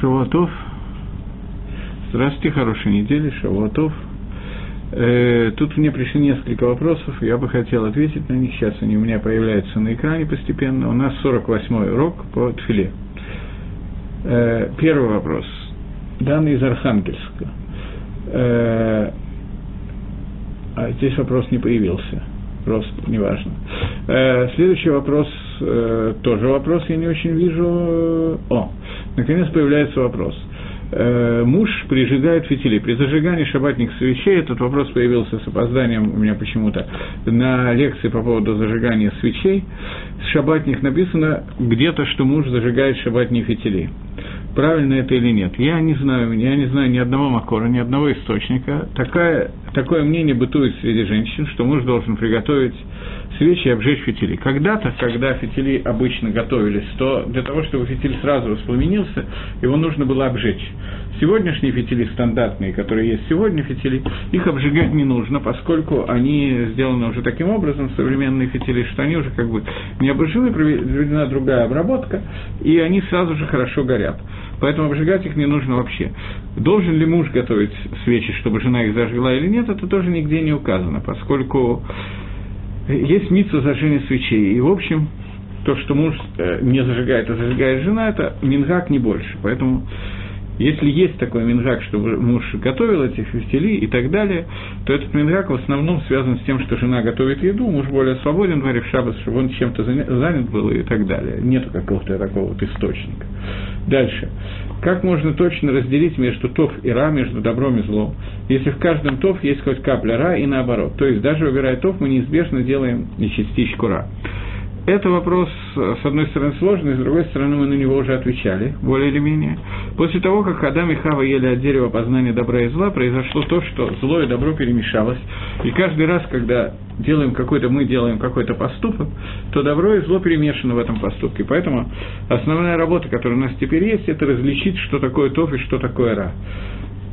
Шавуатов. Здравствуйте, хорошей недели, Шавуатов. Э, тут мне пришли несколько вопросов, я бы хотел ответить на них. Сейчас они у меня появляются на экране постепенно. У нас 48-й урок по Тфиле. Э, первый вопрос. Данный из Архангельска. Э, а здесь вопрос не появился. Просто неважно. Э, следующий вопрос, э, тоже вопрос, я не очень вижу. О, наконец появляется вопрос. Э, муж прижигает фитили. При зажигании шабатных свечей, этот вопрос появился с опозданием у меня почему-то, на лекции по поводу зажигания свечей, с шабатних написано где-то, что муж зажигает шабатные фитили. Правильно это или нет? Я не знаю, я не знаю ни одного макора, ни одного источника. Такая, такое мнение бытует среди женщин, что муж должен приготовить свечи и обжечь фитили. Когда-то, когда фитили обычно готовились, то для того, чтобы фитиль сразу воспламенился, его нужно было обжечь. Сегодняшние фитили стандартные, которые есть сегодня фитили, их обжигать не нужно, поскольку они сделаны уже таким образом, современные фитили, что они уже как бы не обожжены, проведена другая обработка, и они сразу же хорошо горят. Поэтому обжигать их не нужно вообще. Должен ли муж готовить свечи, чтобы жена их зажгла или нет, это тоже нигде не указано, поскольку есть митсу зажжения свечей. И, в общем, то, что муж э, не зажигает, а зажигает жена, это мингак не больше. Поэтому если есть такой мингак, чтобы муж готовил эти фитили и так далее, то этот мингак в основном связан с тем, что жена готовит еду, муж более свободен, говорит в шаббат, чтобы он чем-то занят был и так далее. Нет какого-то такого вот источника. Дальше. Как можно точно разделить между тов и ра, между добром и злом, если в каждом тов есть хоть капля ра и наоборот. То есть даже выбирая тов, мы неизбежно делаем и частичку ра. Это вопрос, с одной стороны, сложный, с другой стороны, мы на него уже отвечали, более или менее. После того, как Адам и Хава ели от дерева познания добра и зла, произошло то, что зло и добро перемешалось. И каждый раз, когда делаем какой-то, мы делаем какой-то поступок, то добро и зло перемешаны в этом поступке. Поэтому основная работа, которая у нас теперь есть, это различить, что такое тоф и что такое ра.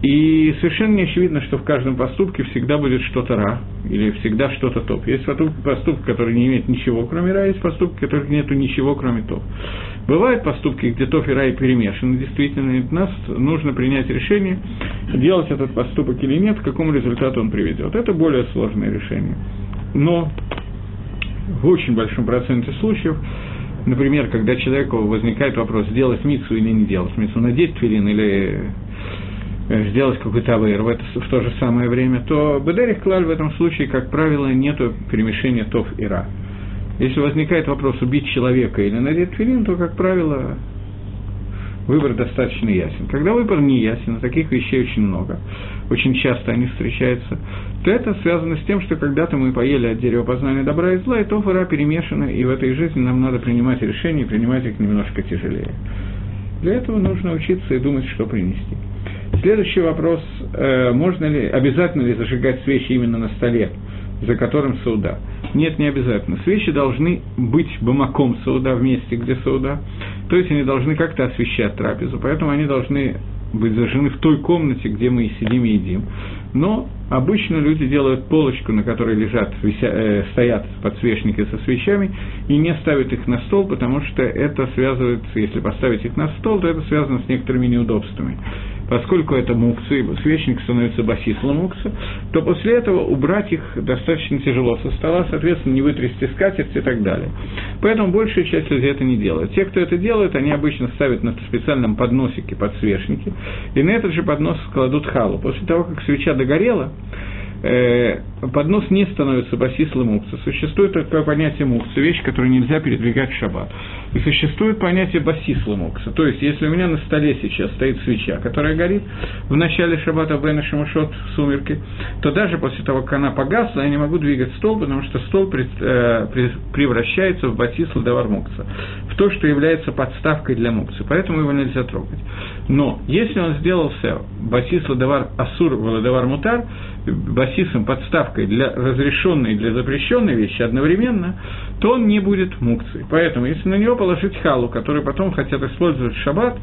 И совершенно не очевидно, что в каждом поступке всегда будет что-то ра, или всегда что-то топ. Есть поступки, которые не имеют ничего, кроме ра, есть поступки, которых нету ничего, кроме топ. Бывают поступки, где топ и рай перемешаны, действительно, и нас нужно принять решение, делать этот поступок или нет, к какому результату он приведет. Это более сложное решение. Но в очень большом проценте случаев Например, когда человеку возникает вопрос, сделать мицу или не делать мицу, надеть твилин или сделать какой-то авейр в, это, в то же самое время, то Бедерих Клаль в этом случае, как правило, нет перемешения тов и ра. Если возникает вопрос убить человека или надеть филин, то, как правило, выбор достаточно ясен. Когда выбор не ясен, таких вещей очень много, очень часто они встречаются, то это связано с тем, что когда-то мы поели от дерева познания добра и зла, и то ра перемешаны, и в этой жизни нам надо принимать решения, и принимать их немножко тяжелее. Для этого нужно учиться и думать, что принести. Следующий вопрос, э, можно ли, обязательно ли зажигать свечи именно на столе, за которым сауда? Нет, не обязательно. Свечи должны быть бамаком сауда, в месте, где сауда. То есть они должны как-то освещать трапезу, поэтому они должны быть зажжены в той комнате, где мы сидим и едим. Но обычно люди делают полочку, на которой лежат, вися, э, стоят подсвечники со свечами, и не ставят их на стол, потому что это связывается, если поставить их на стол, то это связано с некоторыми неудобствами поскольку это мукцы, и свечник становится басислом мукца, то после этого убрать их достаточно тяжело со стола, соответственно, не вытрясти скатерть и так далее. Поэтому большая часть людей это не делает. Те, кто это делает, они обычно ставят на специальном подносике подсвечники, и на этот же поднос кладут халу. После того, как свеча догорела, э, поднос не становится басислом мукца. Существует такое понятие мукца, вещь, которую нельзя передвигать в шаббат. И существует понятие басисла мукса. То есть, если у меня на столе сейчас стоит свеча, которая горит в начале шаббата Бена Шамашот в сумерке, то даже после того, как она погасла, я не могу двигать стол, потому что стол э, превращается в басисла давар мукса, в то, что является подставкой для мукса. Поэтому его нельзя трогать. Но если он сделался басисла давар асур, давар мутар, басисом подставкой приставкой для разрешенной и для запрещенной вещи одновременно, то он не будет мукцией. Поэтому, если на него положить халу, который потом хотят использовать в шаббат,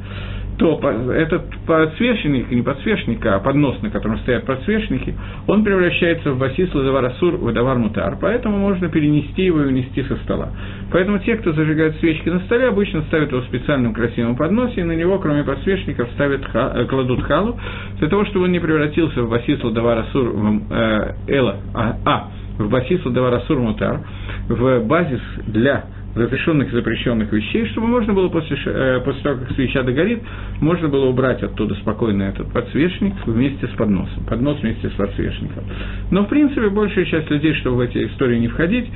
то этот подсвечник, не подсвечник, а поднос, на котором стоят подсвечники, он превращается в басис ладаварасур в мутар, поэтому можно перенести его и унести со стола. Поэтому те, кто зажигает свечки на столе, обычно ставят его в специальном красивом подносе, и на него, кроме подсвечников, ставят, ха, кладут халу, для того, чтобы он не превратился в басис ладаварасур э, эла, а, а в басис ладаварасур мутар, в базис для разрешенных и запрещенных вещей, чтобы можно было после, э, после того, как свеча догорит, можно было убрать оттуда спокойно этот подсвечник вместе с подносом, поднос вместе с подсвечником. Но, в принципе, большая часть людей, чтобы в эти истории не входить,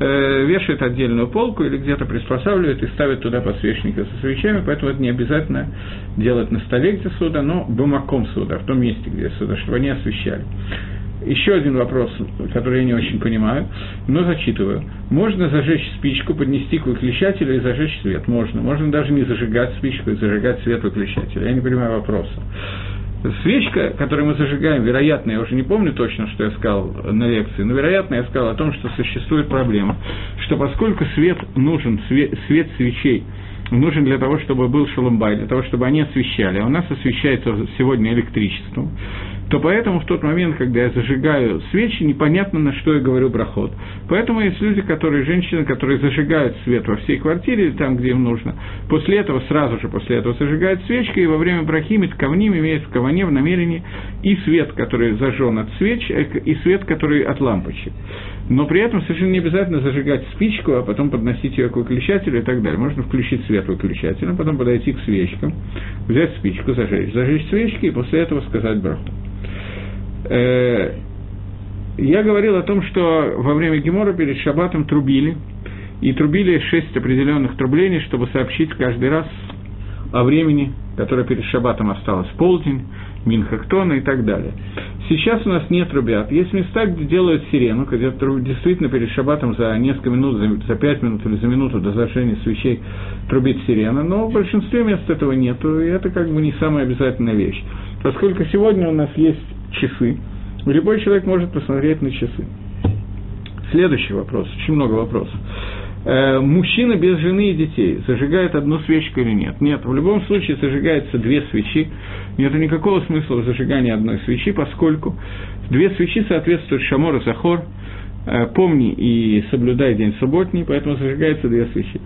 э, вешает отдельную полку или где-то приспосабливает и ставит туда подсвечники со свечами, поэтому это не обязательно делать на столе, где суда, но бумаком суда, в том месте, где суда, чтобы они освещали. Еще один вопрос, который я не очень понимаю, но зачитываю. Можно зажечь спичку, поднести к выключателю и зажечь свет? Можно. Можно даже не зажигать спичку и зажигать свет выключателя. Я не понимаю вопроса. Свечка, которую мы зажигаем, вероятно, я уже не помню точно, что я сказал на лекции, но вероятно, я сказал о том, что существует проблема, что поскольку свет нужен, свет, свет свечей нужен для того, чтобы был шаломбай, для того, чтобы они освещали, а у нас освещается сегодня электричеством, то поэтому в тот момент, когда я зажигаю свечи, непонятно, на что я говорю брахот. Поэтому есть люди, которые, женщины, которые зажигают свет во всей квартире или там, где им нужно. После этого, сразу же после этого зажигают свечки, и во время брахимит кавним имеет в каване в намерении и свет, который зажжен от свеч, э, и свет, который от лампочек. Но при этом совершенно не обязательно зажигать спичку, а потом подносить ее к выключателю и так далее. Можно включить свет выключателя, потом подойти к свечкам, взять спичку, зажечь, зажечь свечки и после этого сказать браху. Э, я говорил о том, что во время Гемора перед Шаббатом трубили, и трубили шесть определенных трублений, чтобы сообщить каждый раз о времени, которое перед Шаббатом осталось, полдень, Минхактона и так далее. Сейчас у нас нет трубят. Есть места, где делают сирену, где действительно перед шаббатом за несколько минут, за, 5 минут или за минуту до зажжения свечей трубит сирена, но в большинстве мест этого нету, и это как бы не самая обязательная вещь. Поскольку сегодня у нас есть часы. Любой человек может посмотреть на часы. Следующий вопрос, очень много вопросов. Э, мужчина без жены и детей зажигает одну свечку или нет? Нет, в любом случае зажигается две свечи. Нет никакого смысла в зажигании одной свечи, поскольку две свечи соответствуют Шамор и Захор, э, помни и соблюдай день субботний, поэтому зажигается две свечи.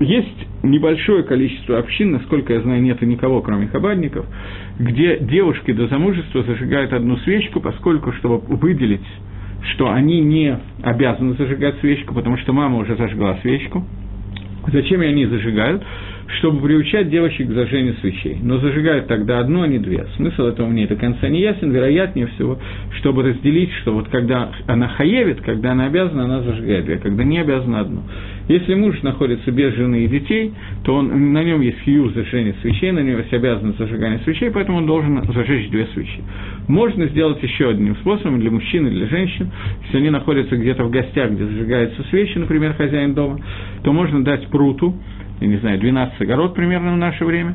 Есть небольшое количество общин, насколько я знаю, нет никого, кроме хабадников, где девушки до замужества зажигают одну свечку, поскольку, чтобы выделить, что они не обязаны зажигать свечку, потому что мама уже зажгла свечку. Зачем они зажигают? Чтобы приучать девочек к зажжению свечей. Но зажигают тогда одну, а не две. Смысл этого мне до конца не ясен, вероятнее всего, чтобы разделить, что вот когда она хаевит, когда она обязана, она зажигает две, когда не обязана одну. Если муж находится без жены и детей, то он, на нем есть хью зажжения свечей, на нем есть обязанность зажигания свечей, поэтому он должен зажечь две свечи. Можно сделать еще одним способом для мужчин и для женщин, если они находятся где-то в гостях, где зажигаются свечи, например, хозяин дома, то можно дать пруту, я не знаю, 12 огород примерно в наше время,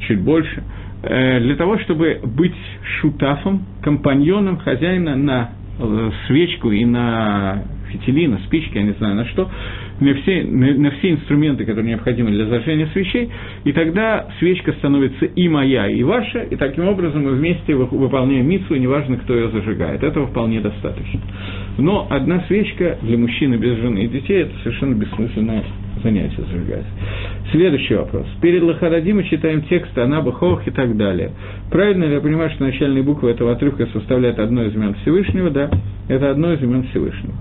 чуть больше, э, для того, чтобы быть шутафом, компаньоном хозяина на э, свечку и на фитили, на спички, я не знаю на что, на все, на, на все инструменты, которые необходимы для зажжения свечей, и тогда свечка становится и моя, и ваша, и таким образом мы вместе выполняем митсу, неважно, кто ее зажигает. Этого вполне достаточно. Но одна свечка для мужчины без жены и детей – это совершенно бессмысленное занятие зажигать. Следующий вопрос. Перед Лахаради мы читаем текст Анаба, Хох и так далее. Правильно ли я понимаю, что начальные буквы этого отрывка составляют одно из имен Всевышнего? Да, это одно из имен Всевышнего.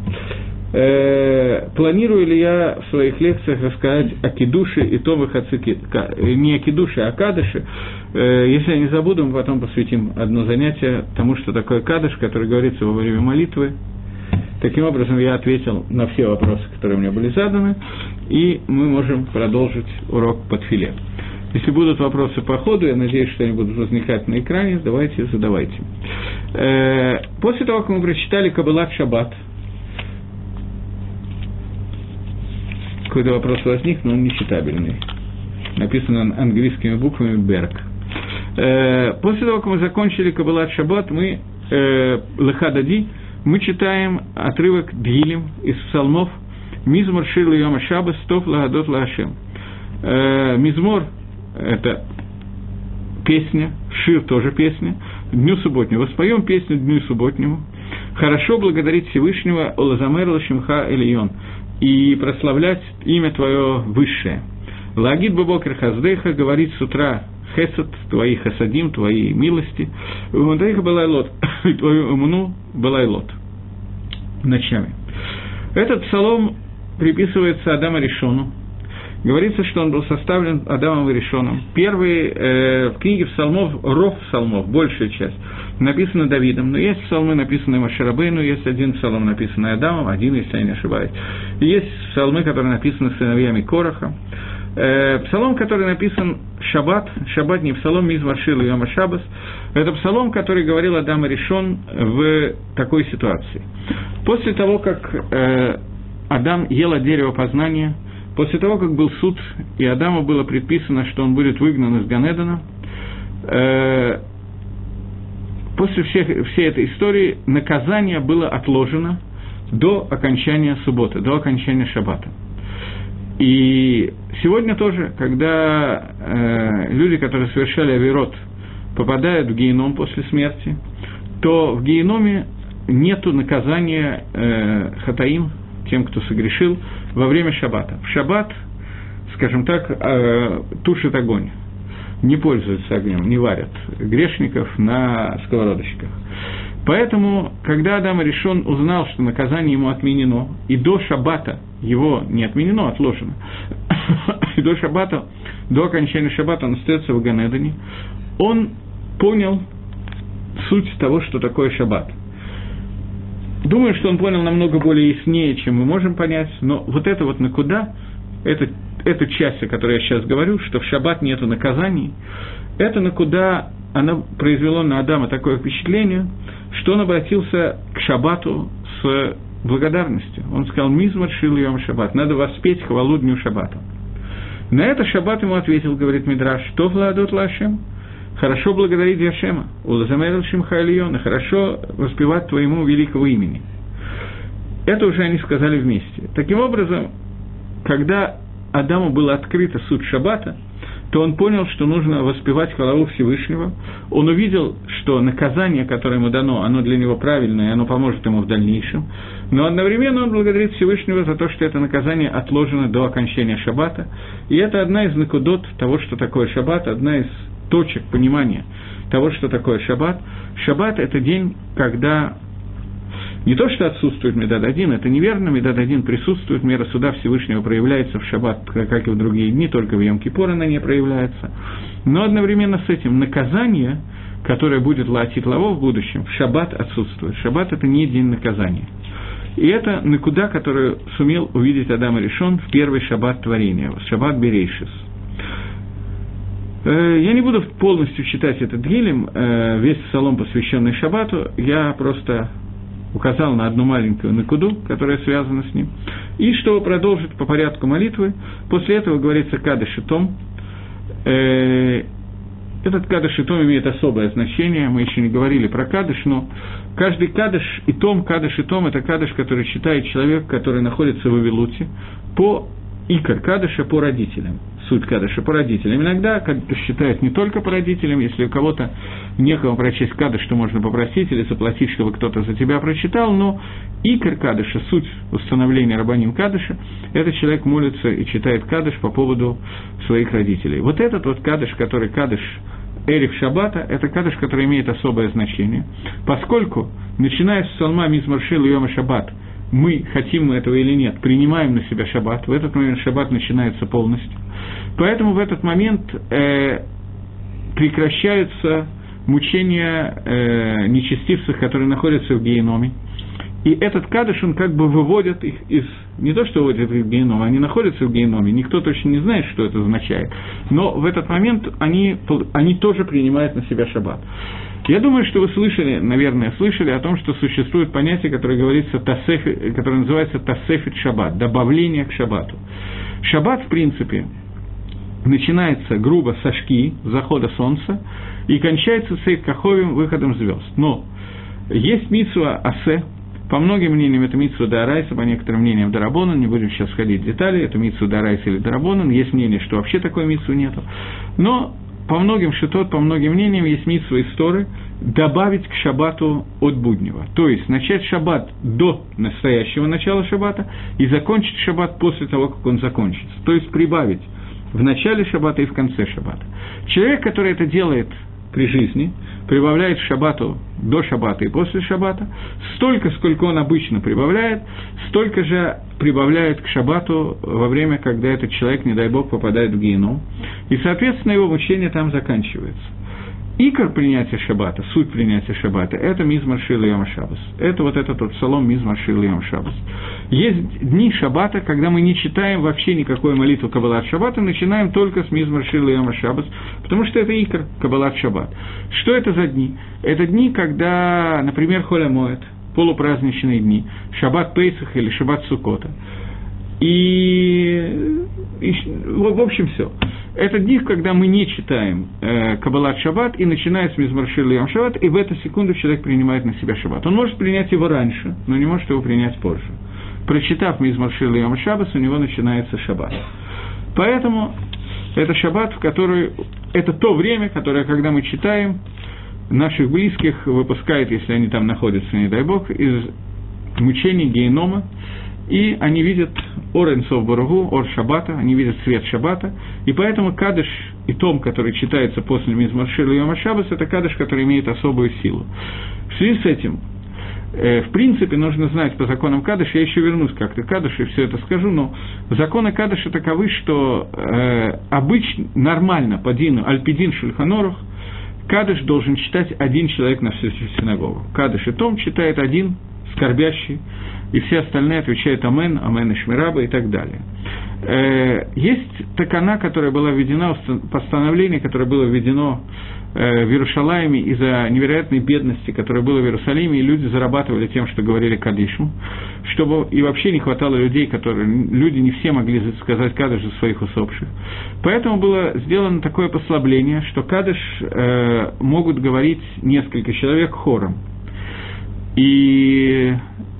Э, планирую ли я в своих лекциях рассказать о кидуше и товых ацики, не о кидуше, а о кадыше. Э, если я не забуду, мы потом посвятим одно занятие тому, что такое кадыш, который говорится во время молитвы. Таким образом, я ответил на все вопросы, которые мне были заданы, и мы можем продолжить урок под филе. Если будут вопросы по ходу, я надеюсь, что они будут возникать на экране, давайте, задавайте. Э, после того, как мы прочитали Кабылат Шаббат, какой-то вопрос возник, но он нечитабельный. Написано английскими буквами «Берг». Э, после того, как мы закончили Кабалат Шаббат, мы э, Лехадади, мы читаем отрывок Дилем из псалмов «Мизмор шир Йома Шабас, Тоф Лагадот Лашем». Э, Мизмор – это песня, Шир тоже песня, Дню субботнему. Воспоем песню Дню субботнему. Хорошо благодарить Всевышнего Олазамер Лашимха Элион и прославлять имя Твое высшее. Лагид Бабокер Хаздеха говорит с утра хесед, твои хасадим, твои милости. Умудейха была лот, твою умну была лот. Ночами. Этот псалом приписывается Адаму Решону. Говорится, что он был составлен Адамом и Решоном. Первые э, в книге псалмов, ров псалмов, большая часть, написана Давидом, но есть псалмы, написанные Машарабейну, есть один псалом, написанный Адамом, один, если я не ошибаюсь. Есть псалмы, которые написаны сыновьями Короха. Э, псалом, который написан Шаббат, Шаббат не псалом Мизмаршил и Йома Шабас, это псалом, который говорил Адам решен в такой ситуации. После того, как э, Адам ел от дерева познания, после того, как был суд, и Адаму было предписано, что он будет выгнан из Ганедана, э, после всех, всей этой истории наказание было отложено до окончания субботы, до окончания шаббата. И сегодня тоже, когда э, люди, которые совершали авирот, попадают в геном после смерти, то в геноме нет наказания э, хатаим, тем, кто согрешил, во время шаббата. В шаббат, скажем так, э, тушит огонь, не пользуются огнем, не варят грешников на сковородочках. Поэтому, когда Адам решен узнал, что наказание ему отменено, и до шаббата его не отменено, отложено, и до шаббата, до окончания шаббата он остается в Ганедане, он понял суть того, что такое шаббат. Думаю, что он понял намного более яснее, чем мы можем понять, но вот это вот на куда, это, эту часть, о которой я сейчас говорю, что в шаббат нет наказаний, это на куда оно произвело на Адама такое впечатление, что он обратился к шаббату с благодарностью. Он сказал, «Мизмар шил йом шаббат, надо воспеть хвалу дню шаббата». На это шаббат ему ответил, говорит Мидраш, что владут лашем? Хорошо благодарить Яшема, улазамер шимха хорошо воспевать твоему великого имени. Это уже они сказали вместе. Таким образом, когда Адаму было открыто суд шаббата, то он понял, что нужно воспевать хвалу Всевышнего. Он увидел, что наказание, которое ему дано, оно для него правильное, и оно поможет ему в дальнейшем. Но одновременно он благодарит Всевышнего за то, что это наказание отложено до окончания шаббата. И это одна из накудот того, что такое шаббат, одна из точек понимания того, что такое шаббат. Шаббат – это день, когда не то, что отсутствует Медад один, это неверно, Медад один присутствует, мера суда Всевышнего проявляется в шаббат, как и в другие дни, только в Йом-Кипур она не проявляется. Но одновременно с этим наказание, которое будет латить лаво в будущем, в шаббат отсутствует. Шаббат – это не день наказания. И это накуда, которую сумел увидеть Адам Решон в первый шаббат творения, шаббат Берейшис. Э, я не буду полностью читать этот гилем, э, весь псалом, посвященный шаббату, я просто указал на одну маленькую накуду, которая связана с ним. И чтобы продолжить по порядку молитвы, после этого говорится кадыш и том. Э, этот кадыш и том имеет особое значение, мы еще не говорили про кадыш, но каждый кадыш и том, кадыш и том – это кадыш, который читает человек, который находится в Авилуте, по икор кадыша по родителям суть кадыша по родителям. Иногда кадыш считают не только по родителям, если у кого-то некого прочесть кадыш, что можно попросить или заплатить, чтобы кто-то за тебя прочитал, но икор кадыша, суть установления рабаним кадыша, это человек молится и читает кадыш по поводу своих родителей. Вот этот вот кадыш, который кадыш Эрих Шабата – это кадыш, который имеет особое значение, поскольку, начиная с псалма Мизмаршил Йома Шаббат, мы, хотим мы этого или нет, принимаем на себя шаббат, в этот момент шаббат начинается полностью. Поэтому в этот момент э, прекращаются мучения э, нечестивцев, которые находятся в геноме. И этот кадыш, он как бы выводит их из... Не то, что выводит их в геном, они находятся в геноме, никто точно не знает, что это означает. Но в этот момент они, они тоже принимают на себя шаббат. Я думаю, что вы слышали, наверное, слышали о том, что существует понятие, которое, говорится, тасефи, которое называется тасефит шаббат, добавление к шаббату. Шаббат, в принципе, начинается грубо со шки, захода солнца, и кончается сейд каховим, выходом звезд. Но есть митсуа асе, По многим мнениям это Митсу Дарайса, по некоторым мнениям Дарабонан, не будем сейчас входить в детали, это Митсу Дарайса или Дарабонан, есть мнение, что вообще такой Митсу нету. Но по многим шитот, по многим мнениям есть Митсу истории добавить к шабату от буднего. То есть начать шаббат до настоящего начала шаббата и закончить шаббат после того, как он закончится. То есть прибавить в начале шаббата и в конце шаббата. Человек, который это делает при жизни, прибавляет шаббату до шаббата и после шаббата, столько, сколько он обычно прибавляет, столько же прибавляет к шаббату во время, когда этот человек, не дай бог, попадает в геном. И, соответственно, его мучение там заканчивается. Икор принятия шаббата, суть принятия шаббата, это мизмар шила йома шаббас. Это вот этот вот псалом мизмар шила йома шаббас. Есть дни шаббата, когда мы не читаем вообще никакой молитву Каббалат шаббата, начинаем только с мизмар шила йома шаббас, потому что это икор Каббалат шаббат. Что это за дни? Это дни, когда, например, Холя моет, полупраздничные дни, шаббат Пейсах или шаббат Сукота. И, в общем, все. Это дни, когда мы не читаем э, Каббалат Шаббат и начинаем с Мизмаршил Ям Шаббат, и в эту секунду человек принимает на себя Шаббат. Он может принять его раньше, но не может его принять позже. Прочитав Мизмаршил Ям Шаббас, у него начинается Шаббат. Поэтому это Шаббат, в который... Это то время, которое, когда мы читаем, наших близких выпускает, если они там находятся, не дай бог, из мучений генома, и они видят Ор Энсов Барагу, Ор Шабата, они видят свет Шабата, и поэтому Кадыш и Том, который читается после Мизмаршила Йома Шабас, это Кадыш, который имеет особую силу. В связи с этим, э, в принципе, нужно знать по законам Кадыша, я еще вернусь как-то к Кадышу и все это скажу, но законы Кадыша таковы, что э, обычно, нормально по Дину Альпидин Шульханорух, Кадыш должен читать один человек на всю синагогу. Кадыш и Том читает один, скорбящий, и все остальные отвечают «Амен», «Амен» и «Шмираба» и так далее. Э, есть такана, которая была введена, постановление, которое было введено э, в Иерушалайме из-за невероятной бедности, которая была в Иерусалиме, и люди зарабатывали тем, что говорили Кадишу, чтобы и вообще не хватало людей, которые, люди не все могли сказать Кадыш за своих усопших. Поэтому было сделано такое послабление, что Кадыш э, могут говорить несколько человек хором. И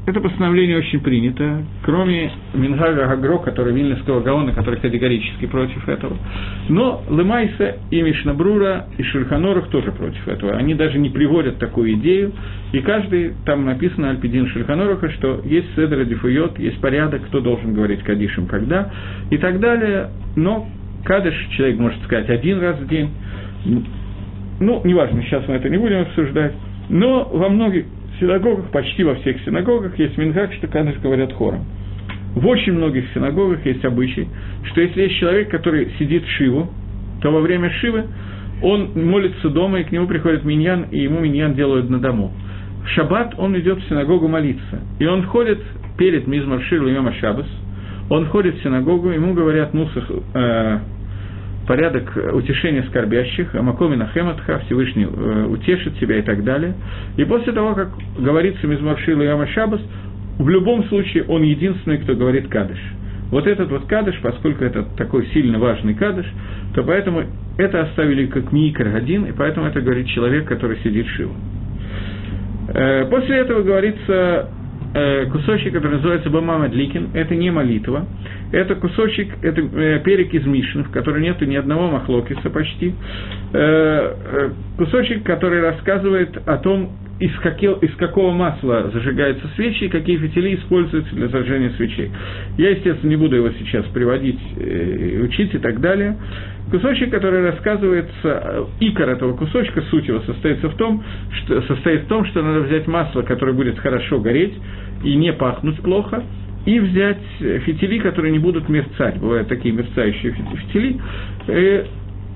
это постановление очень принято, кроме Мингага Гагро, который Вильнюсского Гаона, который категорически против этого. Но Лемайса и Мишнабрура и Шульханорух тоже против этого. Они даже не приводят такую идею, и каждый, там написано Альпидин Шульханоруха, что есть Седра Дифуйот, есть порядок, кто должен говорить Кадишем когда, и так далее. Но Кадыш человек может сказать один раз в день. Ну, неважно, сейчас мы это не будем обсуждать. Но во многих синагогах, почти во всех синагогах есть мингак, что кадыш говорят хором. В очень многих синагогах есть обычай, что если есть человек, который сидит в Шиву, то во время Шивы он молится дома, и к нему приходит миньян, и ему миньян делают на дому. В шаббат он идет в синагогу молиться, и он ходит перед Мизмар Шилу Йома Шабас, он ходит в синагогу, ему говорят Нусах, э, порядок утешения скорбящих, Амакоми Нахематха, Всевышний э, утешит себя и так далее. И после того, как говорится Мизмаршил и Яма Шабас, в любом случае он единственный, кто говорит Кадыш. Вот этот вот Кадыш, поскольку это такой сильно важный Кадыш, то поэтому это оставили как Микр один, и поэтому это говорит человек, который сидит Шива. Э, после этого говорится э, кусочек, который называется Бамама Дликин, это не молитва, это кусочек, это э, перек из Мишны, в котором нет ни одного махлокиса почти, э, кусочек, который рассказывает о том, из, каких, из какого масла зажигаются свечи и какие фитили используются для зажжения свечей. Я, естественно, не буду его сейчас приводить, э, учить и так далее. Кусочек, который рассказывается, икор этого кусочка, суть его состоит в том, что, состоит в том, что надо взять масло, которое будет хорошо гореть и не пахнуть плохо, и взять фитили, которые не будут мерцать. Бывают такие мерцающие фитили. Э,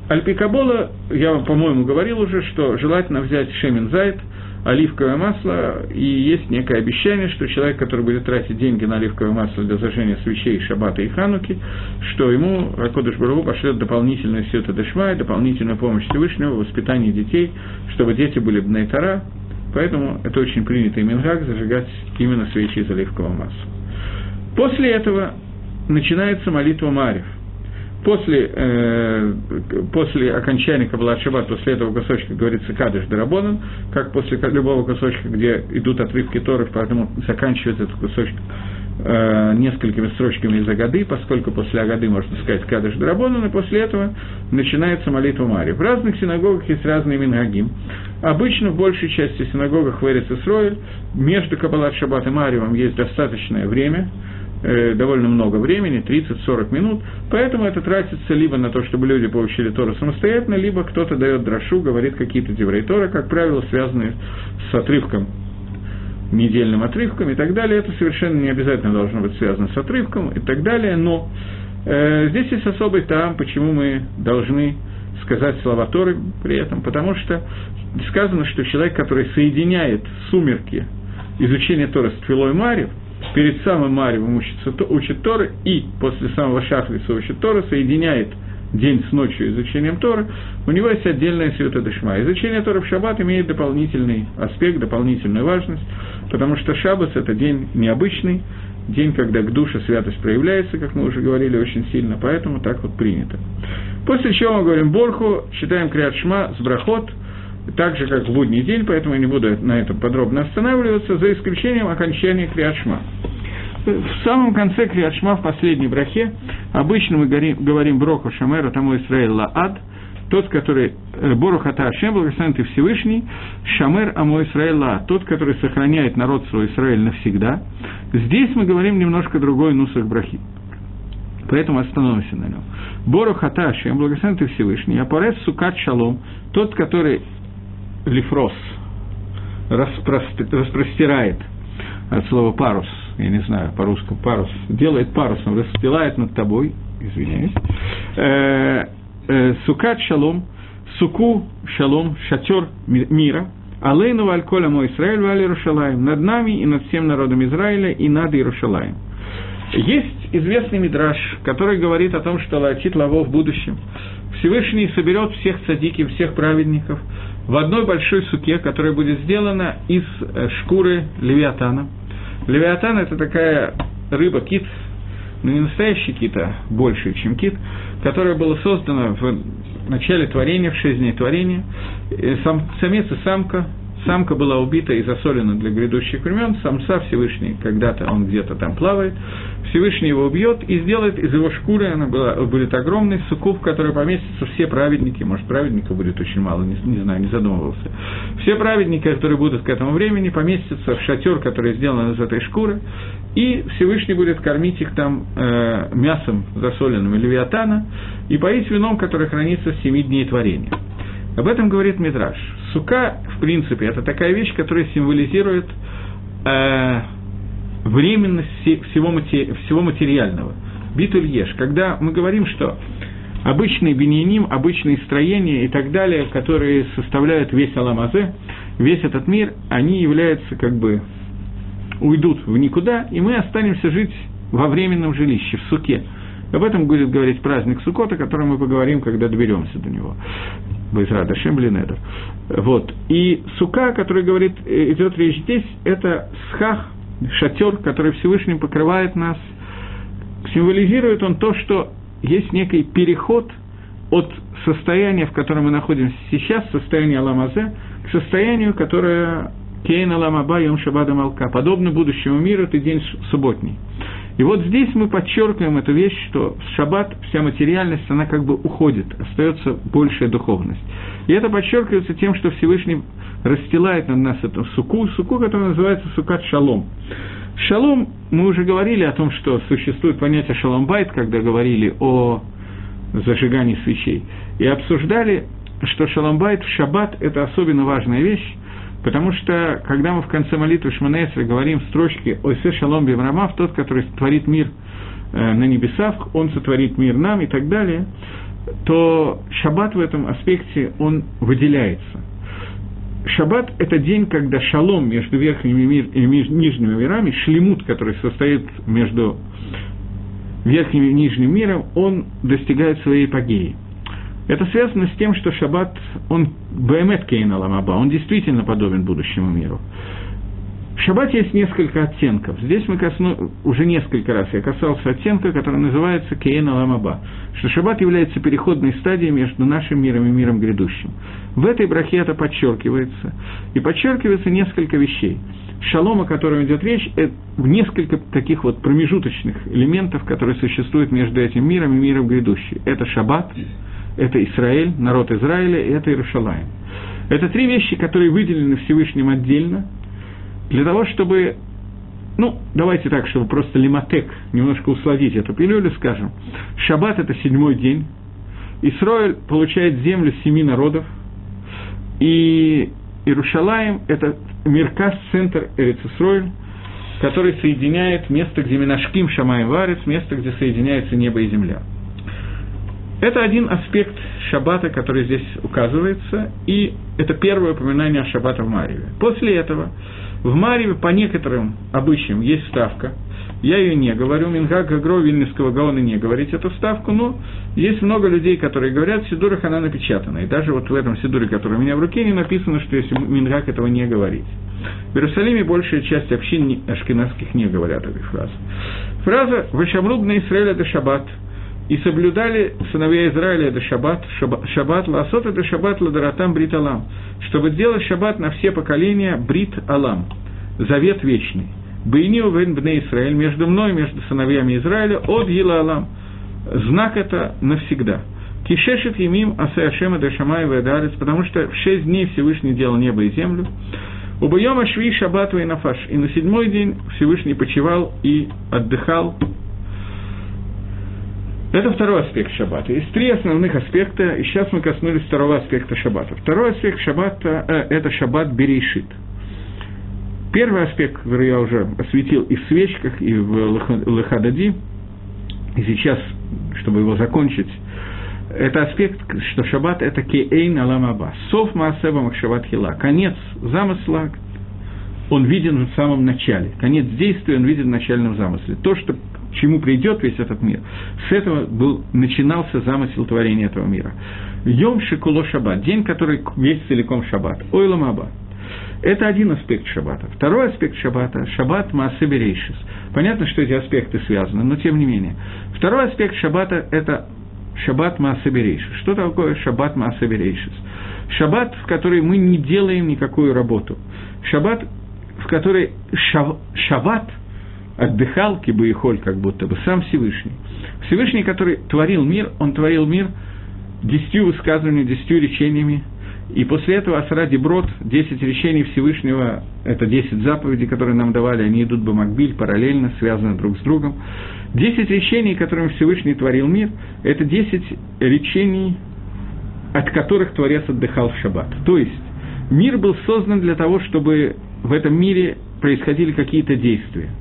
Альпикабола, я вам, по-моему, говорил уже, что желательно взять шемен зайт, оливковое масло, и есть некое обещание, что человек, который будет тратить деньги на оливковое масло для зажжения свечей Шабата и Хануки, что ему Ракодыш Барагу пошлет дополнительную сюта Дешмай, дополнительную помощь Всевышнего в воспитании детей, чтобы дети были Бнайтара, поэтому это очень принятый мингак зажигать именно свечи из оливкового масла. После этого начинается молитва Марев. После, э, после окончания Каббала Шаббат, после этого кусочка говорится Кадыш Дарабонан, как после любого кусочка, где идут отрывки Торы, поэтому заканчивается этот кусочек э, несколькими строчками из Агады, поскольку после Агады можно сказать Кадыш Драбонан, и после этого начинается молитва Мари. В разных синагогах есть разные мингагим. Обычно в большей части синагогах в Исроэль между Кабалат Шаббат и Мариевым есть достаточное время, э, довольно много времени, 30-40 минут, поэтому это тратится либо на то, чтобы люди получили Тору самостоятельно, либо кто-то дает дрошу, говорит какие-то деврей Торы, как правило, связанные с отрывком недельным отрывком и так далее. Это совершенно не обязательно должно быть связано с отрывком и так далее, но э, здесь есть особый там, почему мы должны сказать слова Торы при этом, потому что сказано, что человек, который соединяет сумерки изучения Торы с Твилой Марьев, перед самым Марьевым учится, учит Торы, и после самого Шахриса учит Торы, соединяет – день с ночью изучением Торы, у него есть отдельная света Дашма. Изучение Торы в Шаббат имеет дополнительный аспект, дополнительную важность, потому что Шаббат – это день необычный, день, когда к душе святость проявляется, как мы уже говорили, очень сильно, поэтому так вот принято. После чего мы говорим Борху, читаем Криат Шма с Брахот, так же, как в будний день, поэтому я не буду на этом подробно останавливаться, за исключением окончания Криат Шма в самом конце Криашма, в последней брахе, обычно мы говорим, Броку Шамеру, тому Исраэль Лаад, тот, который э, Бору Хата Ашем, благословен ты Всевышний, Шамер Амо Исраэль Лаад, тот, который сохраняет народ свой Израиль навсегда. Здесь мы говорим немножко другой нусах брахи. Поэтому остановимся на нем. Бору Хата Ашем, благословен ты Всевышний, Апарес Сукат Шалом, тот, который лифрос, распростирает от слова парус – я не знаю, по-русски парус, делает парусом, расстилает над тобой, извиняюсь, э, э, сукат шалом, суку шалом, шатер мира, алейну вальколя мой Израиль вали Иерушалаем, над нами и над всем народом Израиля и над Иерушалаем. Есть известный мидраж, который говорит о том, что Латит Лаво в будущем Всевышний соберет всех цадиков, всех праведников в одной большой суке, которая будет сделана из э, шкуры Левиатана – Левиатан – это такая рыба, кит, но не настоящий кит, а больше, чем кит, которая была создана в начале творения, в шесть дней творения. Сам, самец и самка Самка была убита и засолена для грядущих времен, самца Всевышний, когда-то он где-то там плавает, Всевышний его убьет и сделает из его шкуры, она была, будет огромный суккуб, в который поместятся все праведники, может, праведников будет очень мало, не, не знаю, не задумывался. Все праведники, которые будут к этому времени, поместятся в шатер, который сделан из этой шкуры, и Всевышний будет кормить их там э, мясом засоленным левиатана и поить вином, которое хранится с семи дней творения. Об этом говорит Мидраш. Сука, в принципе, это такая вещь, которая символизирует э, временность всего, матери, всего материального. Битуль еш. Когда мы говорим, что обычный бениним, обычные строения и так далее, которые составляют весь Аламазе, весь этот мир, они являются как бы уйдут в никуда, и мы останемся жить во временном жилище, в суке. Об этом будет говорить праздник Сукота, о котором мы поговорим, когда доберемся до него. Байзрада Шемблинедер. Вот. И сука, о которой говорит, э, идет речь здесь, это схах, шатер, который Всевышний покрывает нас. Символизирует он то, что есть некий переход от состояния, в котором мы находимся сейчас, состояния Аламазе, к состоянию, которое Кейн Аламаба Йом Шабада Малка, подобно будущему миру, это день субботний. И вот здесь мы подчеркиваем эту вещь, что в шаббат вся материальность, она как бы уходит, остается большая духовность. И это подчеркивается тем, что Всевышний расстилает над нас эту суку, суку, которая называется сукат шалом. Шалом, мы уже говорили о том, что существует понятие шаломбайт, когда говорили о зажигании свечей. И обсуждали, что шаломбайт в шаббат – это особенно важная вещь, Потому что, когда мы в конце молитвы Шманесры говорим строчки «Ойсе шалом бимрамав», тот, который творит мир э, на небесах, он сотворит мир нам и так далее, то шаббат в этом аспекте, он выделяется. Шаббат – это день, когда шалом между верхними мир, и нижними мирами, шлемут, который состоит между верхним и нижним миром, он достигает своей эпогеи – это связано с тем, что Шаббат, он бэмет кейна ламаба, он действительно подобен будущему миру. В шаббате есть несколько оттенков. Здесь мы косну... уже несколько раз я касался оттенка, который называется Кейна Ламаба, что шаббат является переходной стадией между нашим миром и миром грядущим. В этой брахе это подчеркивается. И подчеркивается несколько вещей. Шалом, о котором идет речь, это несколько таких вот промежуточных элементов, которые существуют между этим миром и миром грядущим. Это шаббат, это Израиль, народ Израиля, и это Иерушалаем. Это три вещи, которые выделены Всевышним отдельно – для того, чтобы, ну, давайте так, чтобы просто лиматек, немножко усладить эту пилюлю, скажем, шаббат – это седьмой день, Исроиль получает землю семи народов, и Иерушалаем – это Меркас, центр Эрицисроиль, который соединяет место, где Минашким Шамаем Варец, место, где соединяется небо и земля. Это один аспект шаббата, который здесь указывается, и это первое упоминание о шаббата в Марьеве. После этого в Марьеве по некоторым обычаям есть ставка. Я ее не говорю, Мингак Гагро Вильнюсского Гаона не говорить эту ставку, но есть много людей, которые говорят, в Сидурах она напечатана. И даже вот в этом Сидуре, который у меня в руке, не написано, что если Мингак этого не говорить. В Иерусалиме большая часть общин ашкенадских не говорят этой фразы. Фраза «Вышамруб на Израиль это шаббат», и соблюдали сыновья Израиля это шаббат, шаббат ласот это шаббат ладаратам брит алам, чтобы делать шаббат на все поколения брит алам, завет вечный. Бейниу вен бне Израиль, между мной и между сыновьями Израиля, от Гила Алам. Знак это навсегда. Кишешет емим асе Ашема дешамай ведарец, потому что в шесть дней Всевышний делал небо и землю. Убоема шви шаббат и нафаш. И на седьмой день Всевышний почевал и отдыхал это второй аспект шаббата. Есть три основных аспекта, и сейчас мы коснулись второго аспекта шаббата. Второй аспект шаббата э, – это шаббат берейшит. Первый аспект, который я уже осветил и в свечках, и в Лехадади, и сейчас, чтобы его закончить, это аспект, что шаббат – это кейн аламаба. Сов маасеба махшабат хила. Конец замысла, он виден в самом начале. Конец действия он виден в начальном замысле. То, что чему придет весь этот мир, с этого был, начинался замысел творения этого мира. Йом Шикуло Шаббат, день, который весь целиком Шаббат, Ойлам Аба. Это один аспект шаббата. Второй аспект шаббата – шаббат Маасеберейшис. Понятно, что эти аспекты связаны, но тем не менее. Второй аспект шаббата – это шаббат Маасеберейшис. Что такое шаббат Маасеберейшис? Шаббат, в который мы не делаем никакую работу. Шаббат, в который шав, шаббат – отдыхал, кибы и холь, как будто бы, сам Всевышний. Всевышний, который творил мир, он творил мир десятью высказываниями, десятью речениями, и после этого Асради Брод, десять речений Всевышнего, это десять заповедей, которые нам давали, они идут бы Макбиль, параллельно, связаны друг с другом. Десять речений, которыми Всевышний творил мир, это десять речений, от которых Творец отдыхал в шаббат. То есть, мир был создан для того, чтобы в этом мире происходили какие-то действия –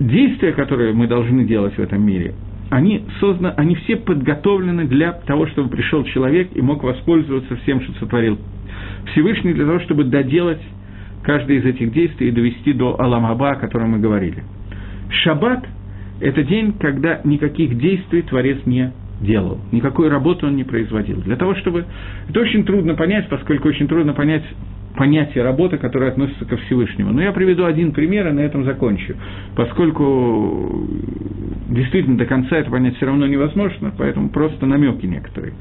действия, которые мы должны делать в этом мире, они созданы, они все подготовлены для того, чтобы пришел человек и мог воспользоваться всем, что сотворил Всевышний, для того, чтобы доделать каждое из этих действий и довести до Аламаба, о котором мы говорили. Шаббат – это день, когда никаких действий Творец не делал, никакой работы он не производил. Для того, чтобы... Это очень трудно понять, поскольку очень трудно понять понятие работы, которое относится ко Всевышнему. Но я приведу один пример и на этом закончу, поскольку действительно до конца это понять все равно невозможно, поэтому просто намеки некоторые.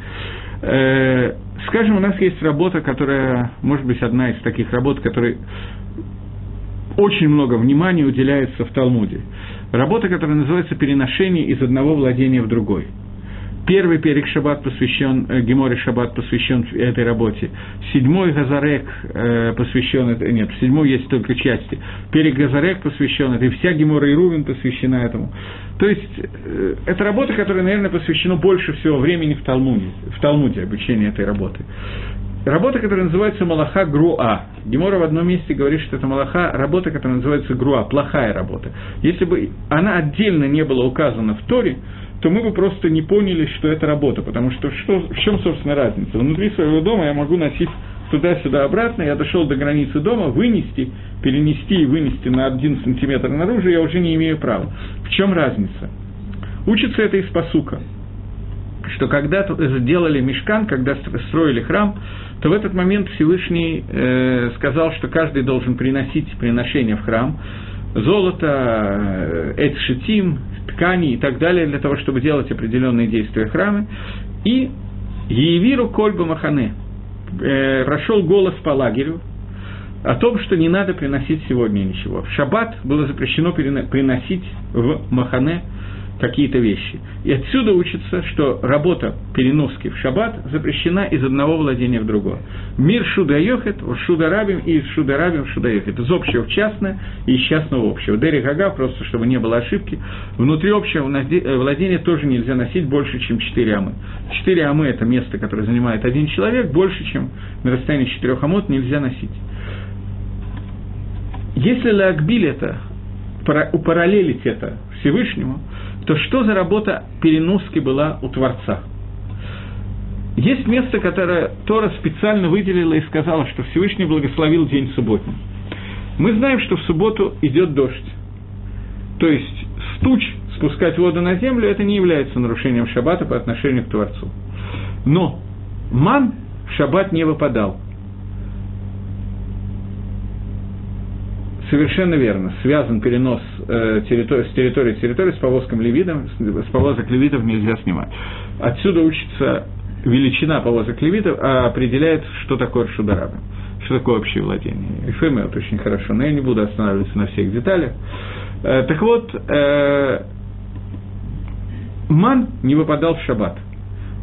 Э, скажем, у нас есть работа, которая, может быть, одна из таких работ, которой очень много внимания уделяется в Талмуде. Работа, которая называется «Переношение из одного владения в другой». Первый перек Шаббат посвящен, э, Геморе Шаббат посвящен этой работе. Седьмой Газарек э, посвящен, этой, нет, седьмой есть только части. Перек Газарек посвящен этой, вся Гемора и Рувин посвящена этому. То есть, э, это работа, которая, наверное, посвящена больше всего времени в Талмуде, в Талмуде обучение этой работы. Работа, которая называется Малаха Груа. Гемора в одном месте говорит, что это Малаха, работа, которая называется Груа, плохая работа. Если бы она отдельно не была указана в Торе, то мы бы просто не поняли, что это работа, потому что, что в чем, собственно, разница? Внутри своего дома я могу носить туда-сюда обратно, я дошел до границы дома, вынести, перенести и вынести на один сантиметр наружу я уже не имею права. В чем разница? Учится это из посука. что когда делали мешкан, когда строили храм, то в этот момент Всевышний э, сказал, что каждый должен приносить приношение в храм, золото, э, эцшитим, ткани и так далее, для того, чтобы делать определенные действия в храме. И Еевиру Кольба Махане э, прошел голос по лагерю о том, что не надо приносить сегодня ничего. В шаббат было запрещено приносить в Махане какие-то вещи. И отсюда учится, что работа переноски в шаббат запрещена из одного владения в другое. Мир шуда йохет, шуда рабим и из шуда рабим шуда йохет. Из общего в частное и из частного в общего. Дери Гага, просто чтобы не было ошибки, внутри общего владения тоже нельзя носить больше, чем 4 амы. 4 амы – это место, которое занимает один человек, больше, чем на расстоянии 4 амот нельзя носить. Если Лагбиль это, упараллелить это Всевышнему, то что за работа переноски была у Творца? Есть место, которое Тора специально выделила и сказала, что Всевышний благословил день субботний. Мы знаем, что в субботу идет дождь. То есть стуч спускать воду на землю, это не является нарушением шаббата по отношению к Творцу. Но ман в шаббат не выпадал – Совершенно верно. Связан перенос э, территории, с территории территории с повозком левитом, с, повозок левитов нельзя снимать. Отсюда учится величина повозок левитов, а определяет, что такое шудараба, что такое общее владение. И Фэме это очень хорошо, но я не буду останавливаться на всех деталях. Э, так вот, э, ман не выпадал в шаббат.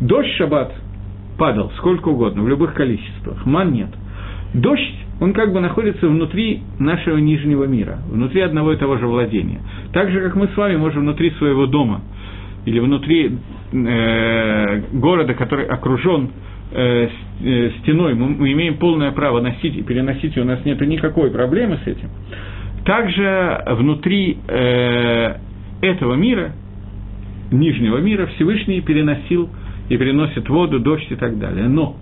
Дождь шаббат падал сколько угодно, в любых количествах. Ман нет. Дождь он как бы находится внутри нашего нижнего мира, внутри одного и того же владения. Так же, как мы с вами можем внутри своего дома или внутри э, города, который окружен э, э, стеной, мы, имеем полное право носить и переносить, и у нас нет никакой проблемы с этим. Также внутри э, этого мира, нижнего мира, Всевышний переносил и переносит воду, дождь и так далее. Но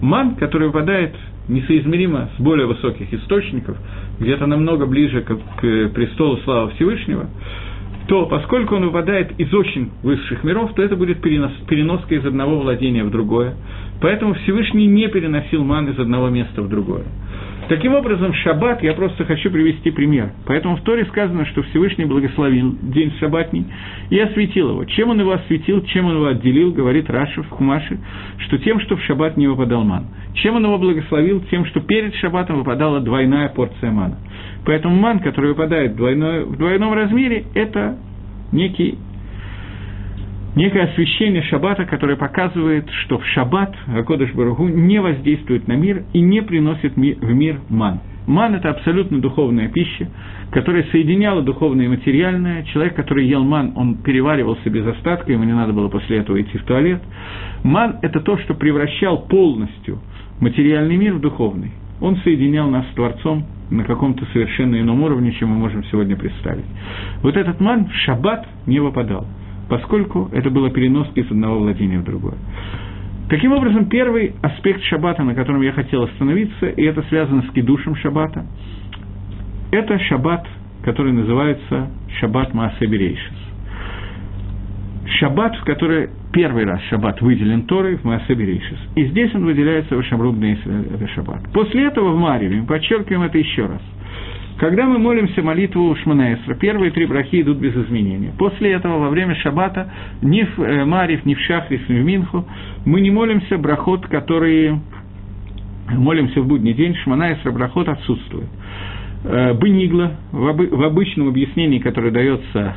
ман, который выпадает несоизмеримо с более высоких источников, где-то намного ближе к, к престолу славы Всевышнего, то поскольку он выпадает из очень высших миров, то это будет перенос, переноска из одного владения в другое. Поэтому Всевышний не переносил ман из одного места в другое. Таким образом, шаббат, я просто хочу привести пример. Поэтому в Торе сказано, что Всевышний благословил день шаббатний и осветил его. Чем он его осветил, чем он его отделил, говорит Раша в Хумаше, что тем, что в шаббат не выпадал ман. Чем он его благословил? Тем, что перед шаббатом выпадала двойная порция мана. Поэтому ман, который выпадает в, двойной, в двойном размере, это некий некое освещение шаббата, которое показывает, что в шаббат Акодыш Баругу не воздействует на мир и не приносит в мир ман. Ман – это абсолютно духовная пища, которая соединяла духовное и материальное. Человек, который ел ман, он переваривался без остатка, ему не надо было после этого идти в туалет. Ман – это то, что превращал полностью материальный мир в духовный. Он соединял нас с Творцом на каком-то совершенно ином уровне, чем мы можем сегодня представить. Вот этот ман в шаббат не выпадал – поскольку это было переноски из одного владения в другое. Таким образом, первый аспект шаббата, на котором я хотел остановиться, и это связано с кидушем шаббата, это шаббат, который называется шаббат Маасеберейшис. Шаббат, в который первый раз шаббат выделен Торой в Маасеберейшис. И здесь он выделяется в Шамрубный это шаббат. После этого в Марьеве, мы подчеркиваем это еще раз – когда мы молимся молитву Шманаэсра, первые три брахи идут без изменения. После этого, во время шаббата, ни в э, Марив, ни в Шахрис, ни в Минху, мы не молимся брахот, которые молимся в будний день, Шманаэсра брахот отсутствует. Э, Бенигла, в обычном объяснении, которое дается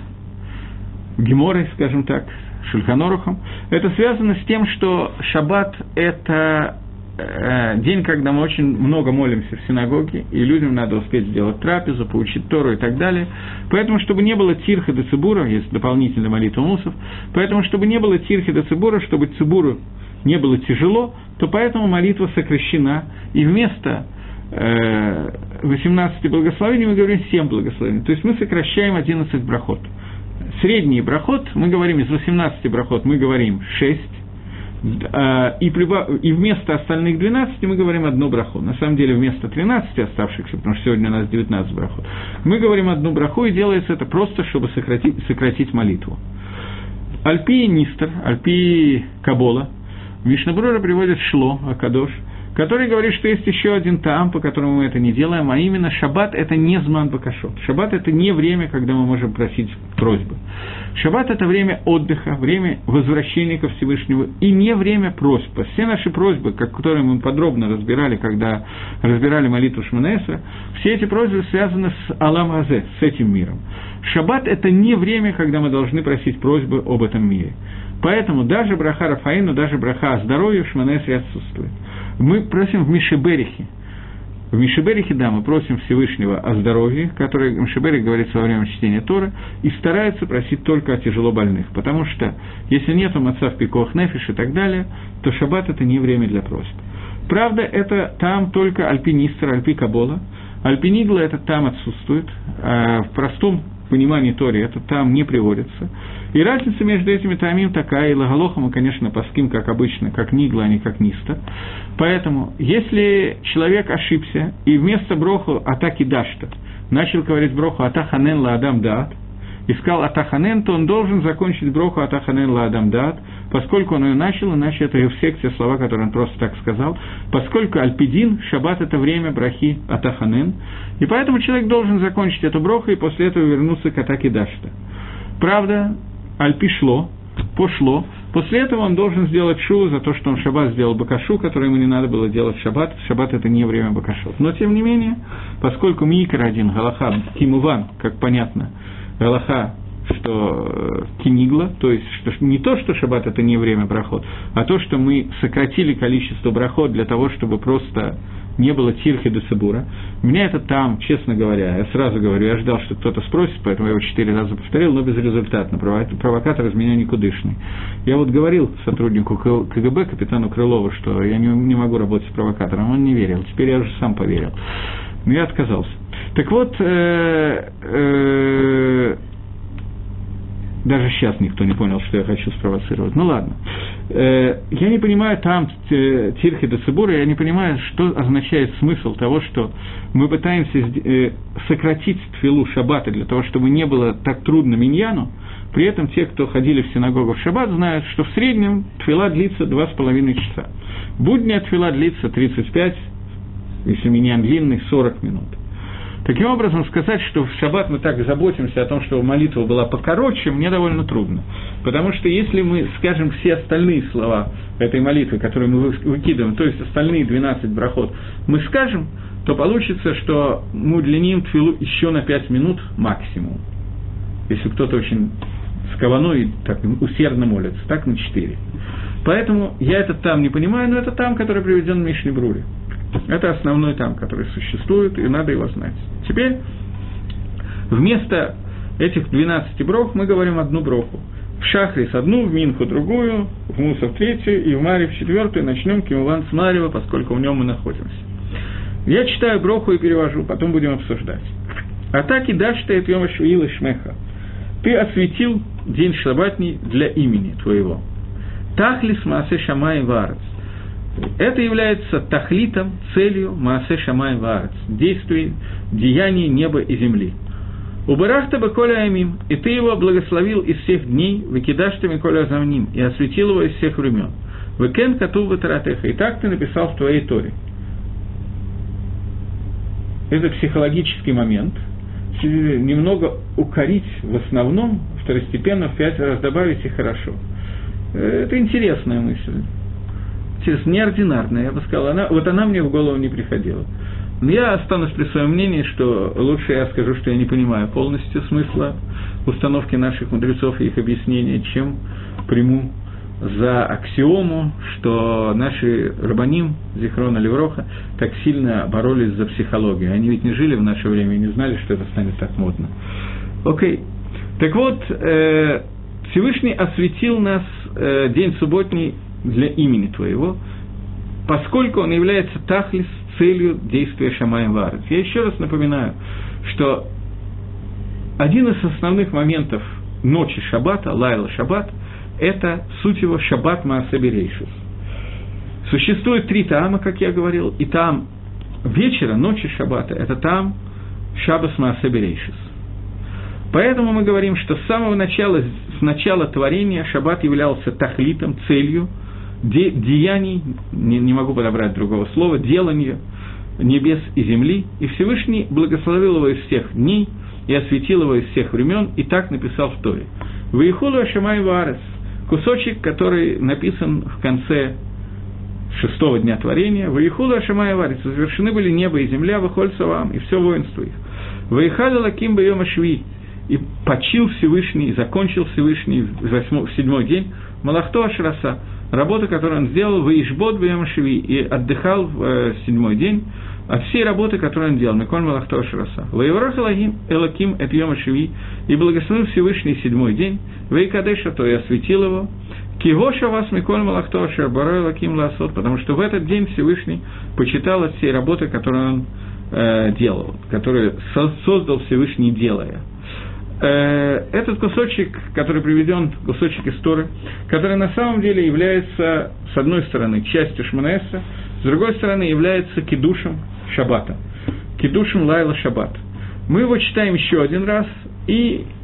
Геморой, скажем так, Шульханорухом, это связано с тем, что шаббат – это день, когда мы очень много молимся в синагоге, и людям надо успеть сделать трапезу, получить Тору и так далее. Поэтому, чтобы не было тирха до цибура, есть дополнительная молитва мусов, поэтому, чтобы не было тирхи до цибура, чтобы цибуру не было тяжело, то поэтому молитва сокращена, и вместо 18 э, благословений мы говорим 7 благословений. То есть мы сокращаем 11 брахот. Средний брахот, мы говорим из 18 брахот, мы говорим 6, а, и, прибав... и вместо остальных 12 мы говорим одну браху. На самом деле вместо 13 оставшихся, потому что сегодня у нас 19 брахот, мы говорим одну браху, и делается это просто, чтобы сократить, сократить молитву. Альпи Нистер, Альпи Кабола, Мишнабрура приводит Шло, Акадош – который говорит, что есть еще один там, по которому мы это не делаем, а именно шаббат – это не зман бакашот. Шаббат – это не время, когда мы можем просить просьбы. Шаббат – это время отдыха, время возвращения ко Всевышнему и не время просьб. Все наши просьбы, которые мы подробно разбирали, когда разбирали молитву Шманеса, все эти просьбы связаны с Алам Азе, с этим миром. Шаббат – это не время, когда мы должны просить просьбы об этом мире. Поэтому даже браха Рафаину, даже браха о здоровье в Шманесе отсутствует. Мы просим в Мишеберихе. В Мишеберихе, да, мы просим Всевышнего о здоровье, которое Мишеберих говорит во время чтения Тора, и старается просить только о тяжело больных, потому что если нет отца в пикох нефиш и так далее, то шаббат – это не время для просьб. Правда, это там только альпинистр, альпи Кабола. Это там отсутствует. А в простом понимании Тори это там не приводится. И разница между этими тамим такая, и лагалоха мы, конечно, паским, как обычно, как нигла, а не как ниста. Поэтому, если человек ошибся, и вместо броху атаки дашта начал говорить броху атаханен ла адам дат, искал атаханен, то он должен закончить броху атаханен ла адам дат, поскольку он ее начал, иначе это все те слова, которые он просто так сказал, поскольку альпидин, шаббат – это время брахи атаханен, и поэтому человек должен закончить эту броху и после этого вернуться к атаке дашта. Правда, альпишло, пошло. После этого он должен сделать шу за то, что он в шаббат сделал бакашу, который ему не надо было делать в шаббат. Шаббат – это не время бакашот. Но, тем не менее, поскольку микро один, галаха, кимуван, как понятно, галаха, что э, кинигла, то есть что, не то, что шаббат – это не время брахот, а то, что мы сократили количество брахот для того, чтобы просто не было тирхи до Сабура. Меня это там, честно говоря, я сразу говорю, я ждал, что кто-то спросит, поэтому я его четыре раза повторил, но безрезультатно. Провокатор из меня никудышный. Я вот говорил сотруднику КГБ, капитану Крылову, что я не, не могу работать с провокатором, он не верил. Теперь я уже сам поверил. Но я отказался. Так вот, э, э, даже сейчас никто не понял, что я хочу спровоцировать. Ну ладно. Э, я не понимаю там э, Тирхи до Цибура, я не понимаю, что означает смысл того, что мы пытаемся э, сократить тфилу шаббата для того, чтобы не было так трудно миньяну, при этом те, кто ходили в синагогу в шаббат, знают, что в среднем твила длится два с половиной часа. Будняя твила длится 35, если миньян длинный, 40 минут. Таким образом, сказать, что в шаббат мы так заботимся о том, чтобы молитва была покороче, мне довольно трудно. Потому что если мы скажем все остальные слова этой молитвы, которые мы выкидываем, то есть остальные 12 брахот, мы скажем, то получится, что мы удлиним твилу еще на 5 минут максимум. Если кто-то очень с каваной так усердно молится, так на 4. Поэтому я это там не понимаю, но это там, который приведен в Мишне Бруре. Это основной там, который существует, и надо его знать. Теперь вместо этих 12 брох мы говорим одну броху. В Шахрис одну, в Минху другую, в Мусов третью и в Маре в четвертую. Начнем Кимуван с Марева, поскольку в нем мы находимся. Я читаю броху и перевожу, потом будем обсуждать. Атаки дашта et йома швила шмеха. Ты осветил день шабатний для имени твоего. Тахлис маасе шамай варец. Это является тахлитом, целью Маасе Шамай Ваарец, действий, деяний неба и земли. У Барахта Баколя Амим, и ты его благословил из всех дней, выкидашь ты Миколя Замним, и осветил его из всех времен. Векен Кату Ватаратеха, и так ты написал в твоей Торе. Это психологический момент, немного укорить в основном, второстепенно в пять раз добавить и хорошо. Это интересная мысль неординарная, я бы сказал, она, вот она мне в голову не приходила. Но я останусь при своем мнении, что лучше я скажу, что я не понимаю полностью смысла установки наших мудрецов и их объяснения, чем приму за аксиому, что наши рабаним, Зихрона Левроха, так сильно боролись за психологию. Они ведь не жили в наше время и не знали, что это станет так модно. Окей. Так вот, э, Всевышний освятил нас э, день субботний для имени Твоего, поскольку он является תכלית целью действия שמים וארץ. Я еще раз напоминаю, что один из основных моментов ночи Шаббата, ליל שבת, это суть его שבת מעשה בראשית. Существует три טעם а, как я говорил, и טעם вечера, ночи Шаббата, это טעם שבת מעשה בראשית. Поэтому мы говорим, что с самого начала, с начала творения шаббат являлся תכלית ом, целью де, деяний, не, не могу подобрать другого слова, делания небес и земли, и Всевышний благословил его из всех дней и освятил его из всех времен, и так написал в Торе. ויכולו השמים והארץ, кусочек, который написан в конце шестого дня творения, Ваихулу Ашамай Варес, завершены были небо и земля, выхоль вам и все воинство их. Ваихали Лаким Байома Шви, и почил Всевышний, и закончил Всевышний в, восьмой, в седьмой день Малахто Ашраса, работа, которую он сделал в Ишбот Бьямашеви, и отдыхал в э, седьмой день от всей работы, которую он делал, Миколь Малахто Ашраса. Воеврах Элаким, Элаким Эт Йомашеви, и благословил Всевышний седьмой день, Вейкадеша, то и осветил его, Кигоша вас Миколь Малахто Ашер Барой Лаким Ласот, потому что в этот день Всевышний почитал от всей работы, которую он э, делал, которую создал Всевышний, делая – этот кусочек, который приведен, кусочек истории, который на самом деле является, с одной стороны, частью Шманеса, с другой стороны, является кидушем Шаббата, кидушем Лайла Шаббат. Мы его читаем еще один раз, и Э,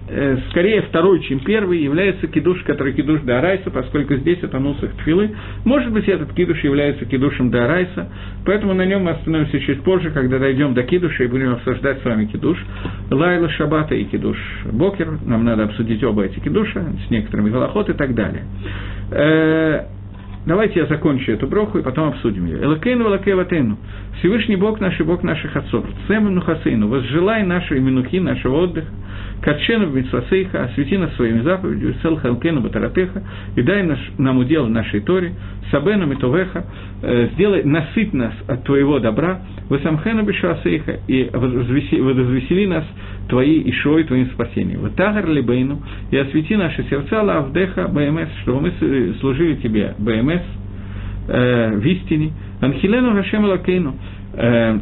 скорее второй, чем первый, является кидуш, который кидуш Дарайса, поскольку здесь это нусах тфилы. Может быть, этот кидуш является кидушем Дарайса, поэтому на нем мы остановимся чуть позже, когда дойдем до кидуша и будем обсуждать с вами кидуш. Лайла Шабата и кидуш Бокер, нам надо обсудить оба эти кидуша с некоторыми голоход и так далее. Давайте я закончу эту броху и потом обсудим ее. Элакейну, Элакей Всевышний Бог наш и Бог наших отцов. Цем Нухасейну. Возжелай нашей минухи, нашего отдыха Катшену Митсвасейха, освети нас своими заповедями, Сел Халкену Батаратеха, и дай наш, нам удел в нашей Торе, Сабену Митовеха, э, сделай, насыть нас от твоего добра, Васамхену Бешуасейха, и возвесели нас твои Ишой, твоим спасением. Ватагар Либейну, и освети наши сердца Лавдеха БМС, чтобы мы служили тебе БМС, э, в истине, Анхилену Рашем Лакейну, э,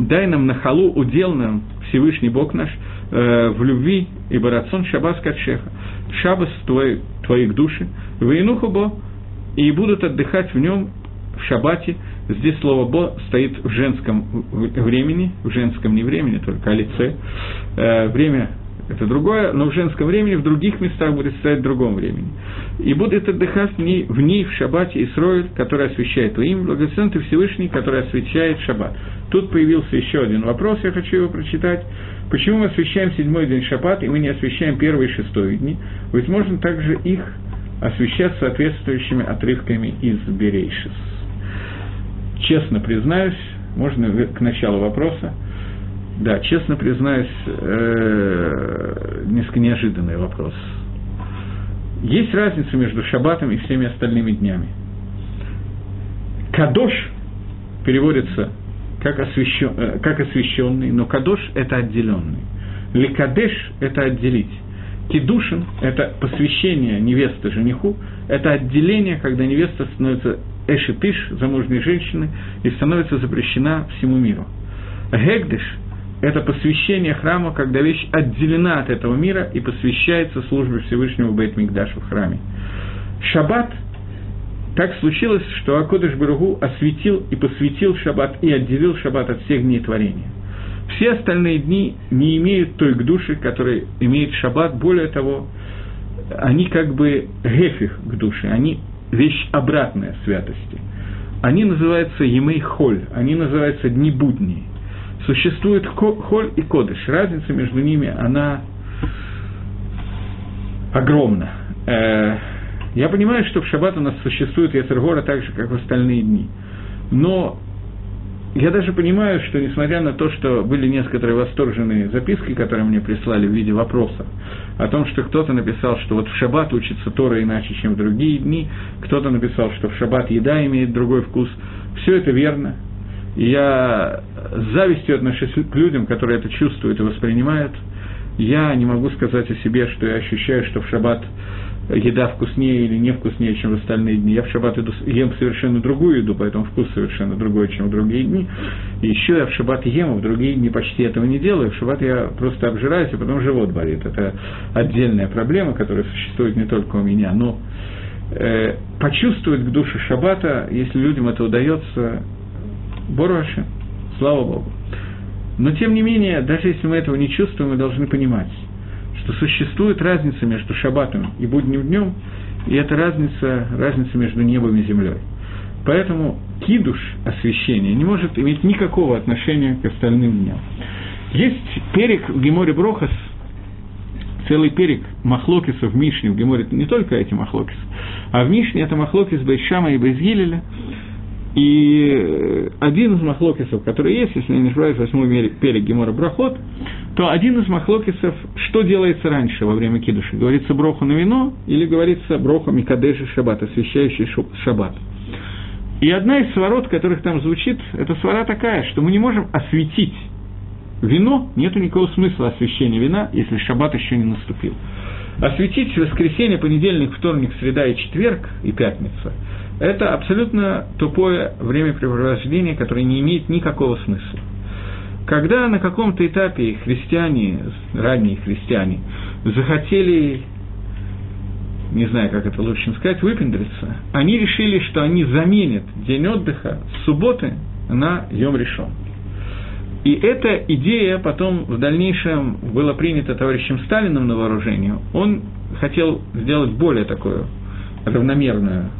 дай нам на халу удел нам Всевышний Бог наш – э, в любви, ибо рацион шабас качеха, шабас твой, твоих души, воинуху бо, и будут отдыхать в нем в шабате, здесь слово «бо» стоит в женском времени, в женском не времени, только о лице, э, время это другое, но в женском времени, в других местах будет стоять в другом времени. И будет отдыхать в ней, в, ней, в шаббате Исроиль, который освещает твое имя, благословен ты Всевышний, который освещает шаббат. Тут появился еще один вопрос, я хочу его прочитать. Почему мы освещаем седьмой день шаббат, и мы не освещаем первый и шестой дни? Ведь можно также их освещать соответствующими отрывками из Берейшис. Честно признаюсь, можно к началу вопроса, да, честно признаюсь, э, несколько неожиданный вопрос. Есть разница между шаббатом и всеми остальными днями. Кадош переводится как, освящен, э, как освященный, но кадош – это отделенный. Ликадеш – это отделить. Кидушин – это посвящение невесты жениху, это отделение, когда невеста становится эшетыш, замужней женщины, и становится запрещена всему миру. Гегдеш это посвящение храма, когда вещь отделена от этого мира и посвящается службе Всевышнего Бейт Мигдаша в храме. Шаббат так случилось, что Акодыш Баругу осветил и посвятил шаббат и отделил шаббат от всех дней творения. Все остальные дни не имеют той к душе, которая имеет шаббат. Более того, они как бы гефих к душе, они вещь обратная святости. Они называются емей холь, они называются дни будние существует холь и кодыш. Разница между ними, она огромна. Э, я понимаю, что в шаббат у нас существует Яцергора так же, как в остальные дни. Но я даже понимаю, что несмотря на то, что были некоторые восторженные записки, которые мне прислали в виде вопросов, о том, что кто-то написал, что вот в шаббат учится Тора иначе, чем в другие дни, кто-то написал, что в шаббат еда имеет другой вкус, все это верно, я с завистью отношусь к людям, которые это чувствуют и воспринимают. Я не могу сказать о себе, что я ощущаю, что в шаббат еда вкуснее или не вкуснее, чем в остальные дни. Я в шаббат иду, ем совершенно другую еду, поэтому вкус совершенно другой, чем в другие дни. И еще я в шаббат ем, а в другие дни почти этого не делаю. В шаббат я просто обжираюсь, и потом живот болит. Это отдельная проблема, которая существует не только у меня, но э, почувствовать к душе шаббата, если людям это удается, Боруаши, слава Богу. Но тем не менее, даже если мы этого не чувствуем, мы должны понимать, что существует разница между шаббатом и будним днем, и это разница, разница между небом и землей. Поэтому кидуш, освящение, не может иметь никакого отношения к остальным дням. Есть перек в Геморе Брохас, целый перек махлокисов в Мишне, в Геморе не только эти махлокисы, а в Мишне это махлокис Бейшама и Бейзгилеля, и один из махлокисов, который есть, если я не ошибаюсь, восьмой перек Гемора Брахот, то один из махлокисов, что делается раньше во время кидуша? Говорится броху на вино или говорится броха Микадеши Шаббат, освящающий Шаббат? И одна из сворот, которых там звучит, это свора такая, что мы не можем осветить вино, нет никакого смысла освещения вина, если шаббат еще не наступил. Осветить воскресенье, понедельник, вторник, среда и четверг и пятница – это абсолютно тупое времяпрепровождение, которое не имеет никакого смысла. Когда на каком-то этапе христиане, ранние христиане, захотели не знаю, как это лучше сказать, выпендриться, они решили, что они заменят день отдыха с субботы на Йом решен. И эта идея потом в дальнейшем была принята товарищем Сталиным на вооружение. Он хотел сделать более такую равномерную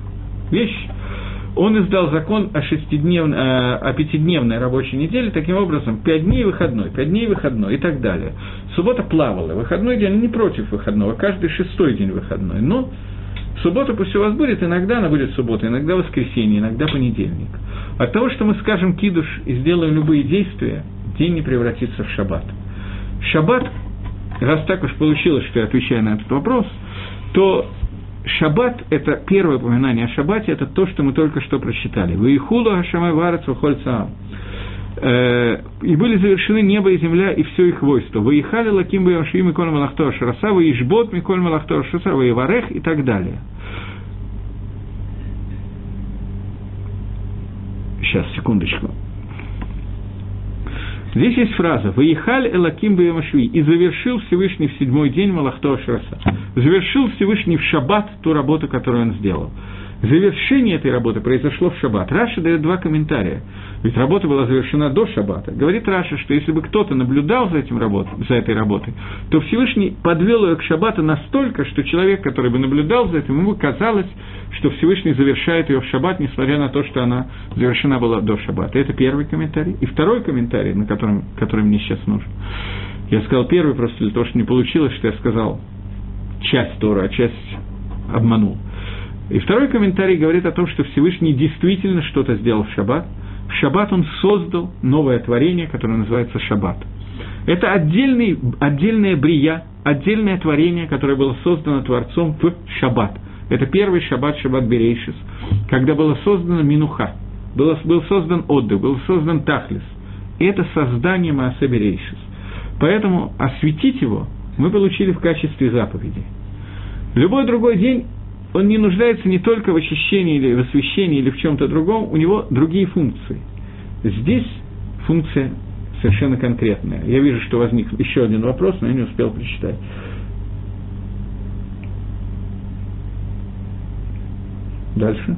вещь. Он издал закон о, шестидневной, э, о пятидневной рабочей неделе, таким образом, пять дней выходной, пять дней выходной и так далее. Суббота плавала, выходной день не против выходного, каждый шестой день выходной. Но суббота пусть у вас будет, иногда она будет суббота, иногда воскресенье, иногда понедельник. От того, что мы скажем кидуш и сделаем любые действия, день не превратится в шаббат. Шаббат, раз так уж получилось, что я отвечаю на этот вопрос, то Шаббат – это первое упоминание о Шаббате, это то, что мы только что прочитали. «Ваихулу Хашамай Варец Вахольцаам». Э, и были завершены небо и земля и все их войство. Выехали лаким бы Ямши Миколь Малахтор Шараса, Выишбот Миколь Малахтор Шараса, Выеварех и так далее. Сейчас, секундочку. Здесь есть фраза «ויכל אלוקים ביום השביעי» и завершил Всевышний в седьмой день מלאכתו אשר עשה. Завершил Всевышний в шаббат ту работу, которую он сделал. Завершение этой работы произошло в шаббат. Раши дает два комментария. Ведь работа была завершена до шаббата. Говорит Раши, что если бы кто-то наблюдал за, этим работ, за этой работой, то Всевышний подвел ее к шаббату настолько, что человек, который бы наблюдал за этим, ему казалось, что Всевышний завершает ее в шаббат, несмотря на то, что она завершена была до шаббата. Это первый комментарий. И второй комментарий, на котором, который мне сейчас нужен. Я сказал первый просто для того, что не получилось, что я сказал часть Тора, а часть обманул. И второй комментарий говорит о том, что Всевышний действительно что-то сделал в шаббат. В шаббат он создал новое творение, которое называется шаббат. Это отдельный, отдельная брия, отдельное творение, которое было создано Творцом в шаббат. Это первый шаббат, шаббат Берейшис, когда была создана Минуха, было, был создан отдых, был создан Тахлис. Это создание Маасе Берейшис. Поэтому осветить его мы получили в качестве заповеди. Любой другой день он не нуждается не только в очищении или в освещении или в чем-то другом, у него другие функции. Здесь функция совершенно конкретная. Я вижу, что возник еще один вопрос, но я не успел прочитать. Дальше.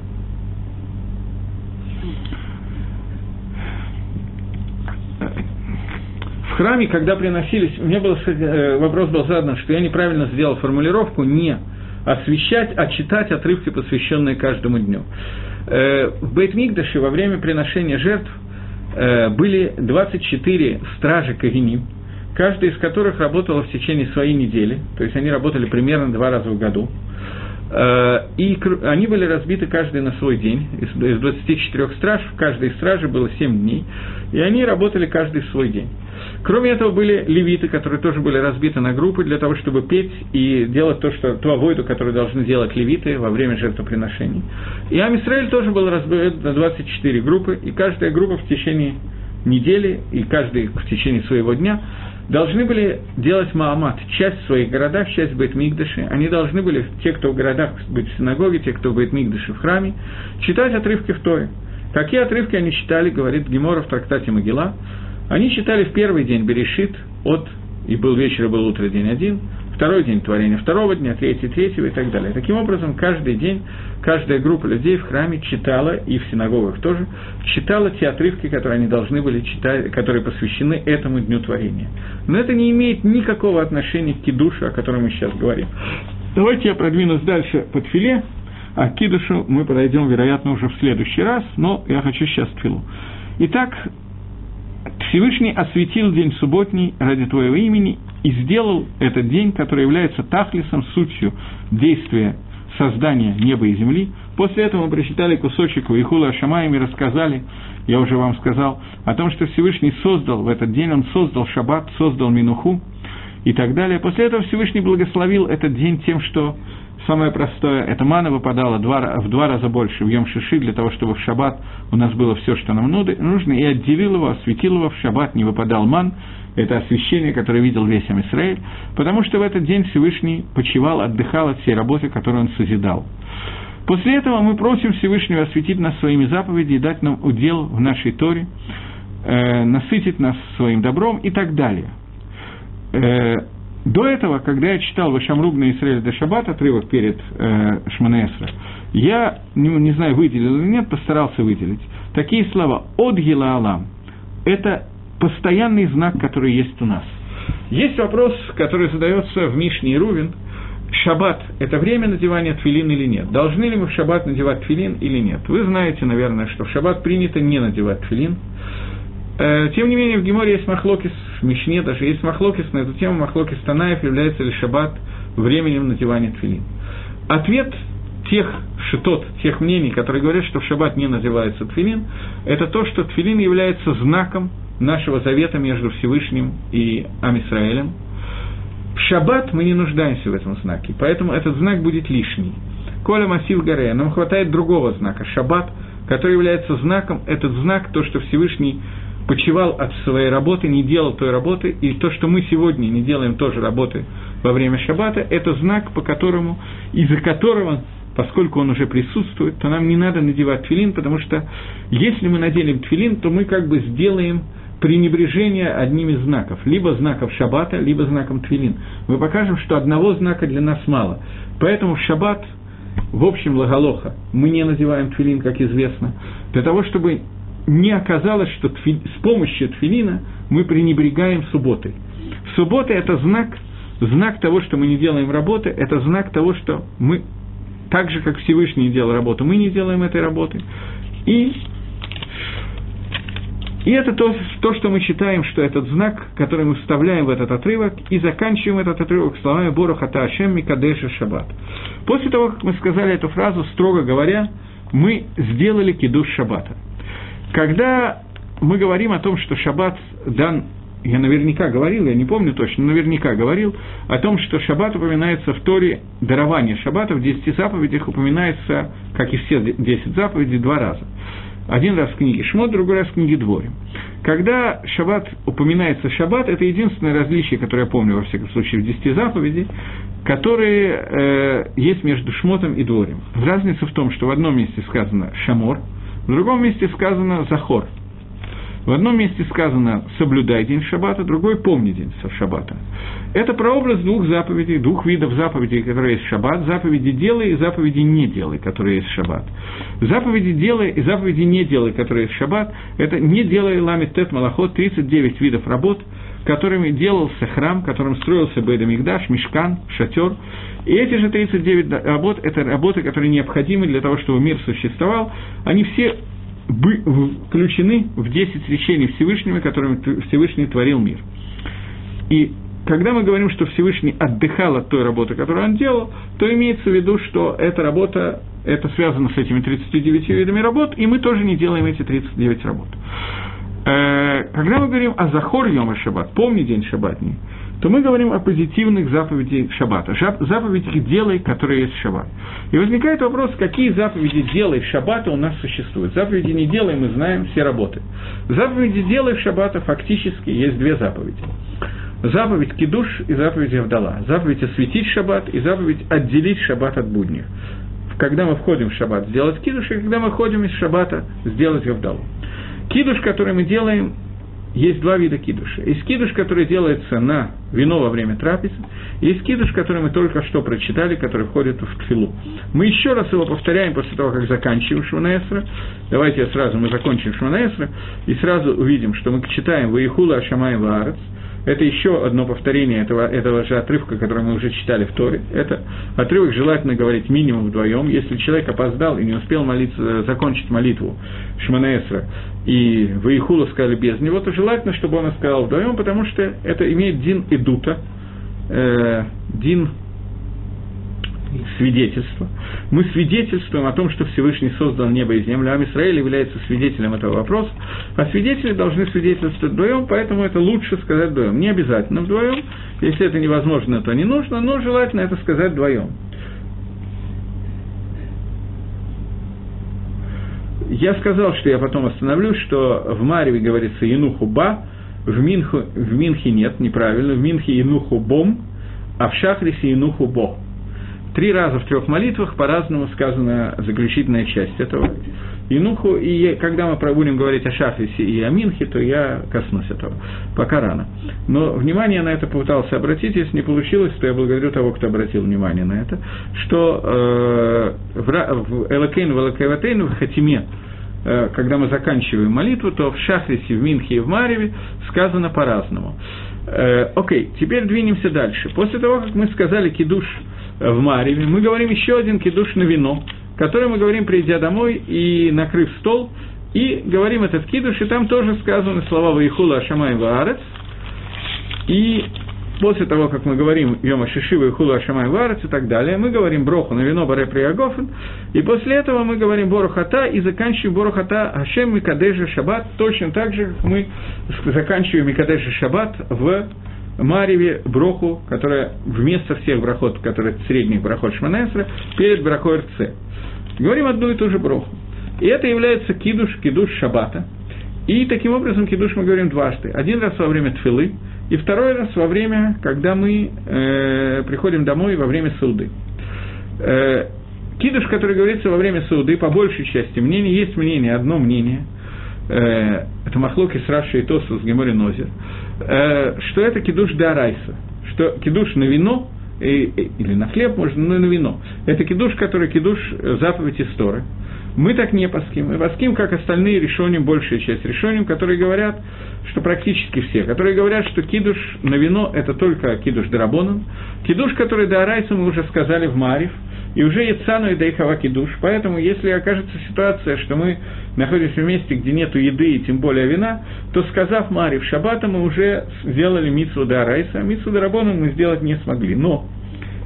В храме, когда приносились, у меня был э, вопрос был задан, что я неправильно сделал формулировку «не освещать, а читать отрывки, посвященные каждому дню. Э, в Бейтмигдаше во время приношения жертв э, были 24 стражи Кагиним, каждый из которых работала в течение своей недели, то есть они работали примерно два раза в году. Э, и они были разбиты каждый на свой день. Из 24 страж, в каждой страже было 7 дней, и они работали каждый в свой день. Кроме этого, были левиты, которые тоже были разбиты на группы для того, чтобы петь и делать то, что, ту авойду, которую должны делать левиты во время жертвоприношений. И Амисраэль тоже был разбит на 24 группы, и каждая группа в течение недели, и каждый в течение своего дня должны были делать Маамат, часть в своих городах, часть в Бейтмигдаше. Они должны были, те, кто в городах, быть в синагоге, те, кто в Бейтмигдаше, в храме, читать отрывки в Торе. Какие отрывки они читали, говорит Гемора в трактате Могила, они читали в первый день Берешит от, и был вечер, и был утро, день один, второй день творения второго дня, третий третьего и так далее. Таким образом, каждый день каждая группа людей в храме читала, и в синагогах тоже, читала те отрывки, которые они должны были читать, которые посвящены этому дню творения. Но это не имеет никакого отношения к кидушу, о котором мы сейчас говорим. Давайте я продвинусь дальше под филе, а к кидушу мы подойдем, вероятно, уже в следующий раз, но я хочу сейчас тфилу. Итак, Всевышний осветил день субботний ради Твоего имени и сделал этот день, который является тахлисом, сутью действия создания неба и земли. После этого мы прочитали кусочек Вайхула Ашамаем и рассказали, я уже вам сказал, о том, что Всевышний создал в этот день, он создал шаббат, создал Минуху и так далее. После этого Всевышний благословил этот день тем, что Самое простое, эта мана выпадала два, в два раза больше в Йом-Шиши, для того, чтобы в шаббат у нас было все, что нам нужно, и отделил его, осветил его, в шаббат не выпадал ман, это освящение, которое видел весь Израиль, потому что в этот день Всевышний почивал, отдыхал от всей работы, которую он созидал. После этого мы просим Всевышнего осветить нас своими заповедями и дать нам удел в нашей Торе, э, насытить нас своим добром и так далее. Э, до этого, когда я читал Вашамруг на Исраиле до Шаббат, отрывок перед э, Шманесра, я, не, не знаю, выделил или нет, постарался выделить. Такие слова «От Гила Алам» – это постоянный знак, который есть у нас. Есть вопрос, который задается в Мишне и Рувин. Шаббат – это время надевания тфилин или нет? Должны ли мы в шаббат надевать тфилин или нет? Вы знаете, наверное, что в шаббат принято не надевать тфилин. Э, тем не менее, в Геморе есть махлокис, в Мишне даже есть махлокис на эту тему, махлокис Танаев, является ли шаббат временем надевания тфилин. Ответ тех шитот, тех мнений, которые говорят, что в шаббат не надевается тфилин, это то, что тфилин является знаком нашего завета между Всевышним и Амисраэлем. В шаббат мы не нуждаемся в этом знаке, поэтому этот знак будет лишний. Коля Масив Горе, нам хватает другого знака, шаббат, который является знаком, этот знак, то, что Всевышний почивал от своей работы, не делал той работы, и то, что мы сегодня не делаем тоже работы во время шаббата, это знак, по которому, из-за которого, поскольку он уже присутствует, то нам не надо надевать твилин, потому что если мы наделим твилин, то мы как бы сделаем пренебрежение одним из знаков, либо знаков шаббата, либо знаком твилин. Мы покажем, что одного знака для нас мало. Поэтому в шаббат, в общем, лагалоха, мы не надеваем твилин, как известно, для того, чтобы не оказалось, что с помощью тфилина мы пренебрегаем субботой. Суббота – это знак, знак того, что мы не делаем работы, это знак того, что мы, так же, как Всевышний делал работу, мы не делаем этой работы. И, и это то, то, что мы читаем, что этот знак, который мы вставляем в этот отрывок, и заканчиваем этот отрывок словами «Борохата Ашем Микадеша Шаббат». После того, как мы сказали эту фразу, строго говоря, мы сделали кидуш Шаббата – когда мы говорим о том, что шаббат дан, я наверняка говорил, я не помню точно, но наверняка говорил о том, что шаббат упоминается в Торе, дарование шаббата в десяти заповедях упоминается, как и все десять заповедей, два раза. Один раз в книге Шмот, другой раз в книге Дворим. Когда шаббат упоминается шаббат, это единственное различие, которое я помню, во всяком случае, в десяти заповедей, которые э, есть между Шмотом и Дворим. Разница в том, что в одном месте сказано «шамор», в другом месте сказано «захор». В одном месте сказано «соблюдай день шаббата», другой «помни день шаббата». Это прообраз двух заповедей, двух видов заповедей, которые есть шаббат, заповеди «делай» и заповеди «не делай», которые есть шаббат. Заповеди «делай» и заповеди «не делай», которые есть шаббат, это «не делай ламит тет малахот», 39 видов работ, которыми делался храм, которым строился Бейдамигдаш, Мешкан, Шатер. И эти же 39 работ – это работы, которые необходимы для того, чтобы мир существовал. Они все включены в 10 речений Всевышнего, которыми Всевышний творил мир. И когда мы говорим, что Всевышний отдыхал от той работы, которую он делал, то имеется в виду, что эта работа, это связано с этими 39 видами работ, и мы тоже не делаем эти 39 работ. Э, когда мы говорим о Захор Йома Шаббат, помни день шаббатний, то мы говорим о позитивных заповедях шаббата, заповедях делай, которые есть в шаббат. И возникает вопрос, какие заповеди делай в шаббата у нас существуют. Заповеди не делай, мы знаем, все работы. Заповеди делай в шаббата фактически есть две заповеди. Заповедь кидуш и заповедь Авдала. Заповедь осветить шаббат и заповедь отделить шаббат от будних. Когда мы входим в шаббат, сделать кидуш, и когда мы ходим из шаббата, сделать Авдалу. Кидуш, который мы делаем, есть два вида кидуша. Есть кидуш, который делается на вино во время трапезы, есть кидуш, который мы только что прочитали, который входит в тфилу. Мы еще раз его повторяем после того, как заканчиваем Шманаэсра. Давайте сразу мы закончим Шманаэсра, и сразу увидим, что мы читаем «Ваихула Ашамай Ваарец», это еще одно повторение этого, этого же отрывка, который мы уже читали в Торе. Это отрывок желательно говорить минимум вдвоем. Если человек опоздал и не успел молиться, закончить молитву Шманаэсра, и Ваихула сказали без него, то желательно, чтобы он сказал вдвоем, потому что это имеет дин идута, э, дин свидетельство. Мы свидетельствуем о том, что Всевышний создал небо и землю, а является свидетелем этого вопроса, а свидетели должны свидетельствовать вдвоем, поэтому это лучше сказать вдвоем. Не обязательно вдвоем, если это невозможно, то не нужно, но желательно это сказать вдвоем. Я сказал, что я потом остановлюсь, что в Мареве говорится «Енуху ба», в, Минху, в Минхе нет, неправильно, в Минхе «Енуху бом», а в Шахрисе «Енуху бо». Три раза в трех молитвах по-разному сказана заключительная часть этого. Инуху, и когда мы будем говорить о Шахрисе и о Минхе, то я коснусь этого. Пока рано. Но внимание на это попытался обратить, если не получилось, то я благодарю того, кто обратил внимание на это, что э, в Элакейн, в Элакейватейн, в Хатиме, э, когда мы заканчиваем молитву, то в Шахрисе, в Минхе и в Мареве сказано по-разному. Э, окей, теперь двинемся дальше. После того, как мы сказали кидуш в Мареве, мы говорим еще один кидуш на вино, который мы говорим, придя домой и накрыв стол, и говорим этот кидуш, и там тоже сказаны слова «Ваихула Ашамай Ваарец», и после того, как мы говорим Йома Шишива и Хула Ашамай Варец и так далее, мы говорим Броху на вино Баре Приягофен, и после этого мы говорим Борухата и заканчиваем Борухата Ашем Микадежа Шаббат, точно так же, как мы заканчиваем Микадежа Шаббат в Мареве Броху, которая вместо всех брахот, которые средних брахот Шманесра, перед брахой РЦ. Говорим одну и ту же броху. И это является кидуш, кидуш шабата. И таким образом кидуш мы говорим дважды. Один раз во время тфилы, и второй раз во время, когда мы э, приходим домой во время суды. Э, кидуш, который говорится во время суды, по большей части мнений, есть мнение, одно мнение, э, это Махлоки с Рашей Тосу с Гемори Нозер, э, что это кидуш Дарайса, что кидуш на вино, и, или на хлеб можно, но на вино. Это кидуш, который кидуш э, заповедь истории. Мы так не паским. Мы паским, как остальные решением, большая часть решением, которые говорят, что практически все, которые говорят, что кидуш на вино – это только кидуш дарабоном. Кидуш, который до Арайса мы уже сказали в Марив, и уже Яцану и Дайхава кидуш. Поэтому, если окажется ситуация, что мы находимся в месте, где нет еды и тем более вина, то, сказав Марив Шаббата, мы уже сделали митсву до Арайса, а митсву дарабоном мы сделать не смогли. Но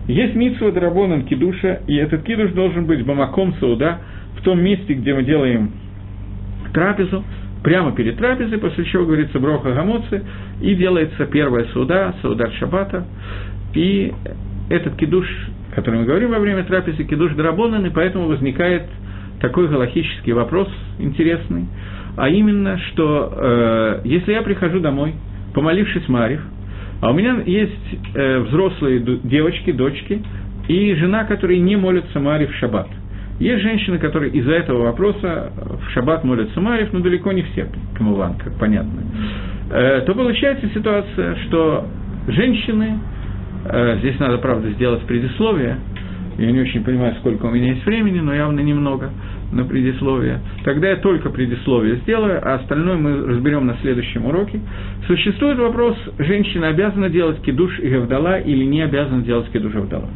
есть митсва дарабоном кидуша, и этот кидуш должен быть бамаком сауда – том месте, где мы делаем трапезу, прямо перед трапезой, после чего говорится броха гамоцы, и делается первая суда, саудат шабата, и этот кидуш, который мы говорим во время трапезы, кидуш драбонан, и поэтому возникает такой галахический вопрос интересный, а именно, что э, если я прихожу домой, помолившись Марив, а у меня есть э, взрослые девочки, дочки, и жена, которые не молятся Марив в шаббат – есть женщины, которые из-за этого вопроса в шаббат молятся. Марьев, но далеко не все, Камуван, как понятно. Э, то получается ситуация, что женщины, э, здесь надо, правда, сделать предисловие, я не очень понимаю, сколько у меня есть времени, но явно немного на предисловие. Тогда я только предисловие сделаю, а остальное мы разберем на следующем уроке. Существует вопрос, женщина обязана делать кидуш и гавдала или не обязана делать кидуш и гавдала.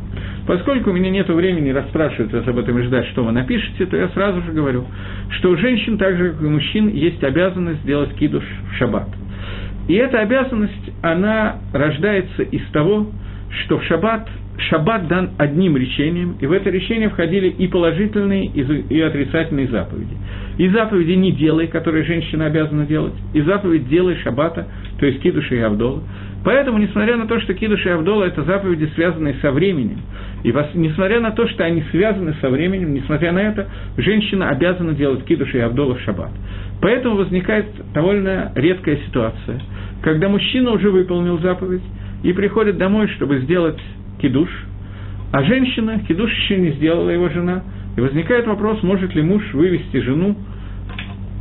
Поскольку у меня нет времени расспрашивать вас об этом и ждать, что вы напишете, то я сразу же говорю, что у женщин, так же как и у мужчин, есть обязанность сделать кидуш в шаббат. И эта обязанность, она рождается из того, что в шаббат, шаббат дан одним речением, и в это решение входили и положительные, и отрицательные заповеди. И заповеди «не делай», которые женщина обязана делать, и заповедь «делай шаббата», то есть кидуша и авдола. Поэтому, несмотря на то, что Кидуш и Авдола – это заповеди, связанные со временем, и несмотря на то, что они связаны со временем, несмотря на это, женщина обязана делать Кидуш и Авдола в шаббат. Поэтому возникает довольно редкая ситуация, когда мужчина уже выполнил заповедь и приходит домой, чтобы сделать кидуш, а женщина, кидуш еще не сделала его жена, и возникает вопрос, может ли муж вывести жену,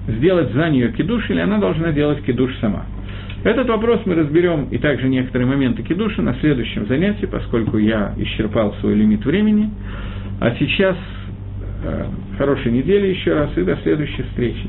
сделать за нее кидуш, или она должна делать кидуш сама – Этот вопрос мы разберем и также некоторые моменты кидуша на следующем занятии, поскольку я исчерпал свой лимит времени. А сейчас э, хорошей недели еще раз и до следующей встречи.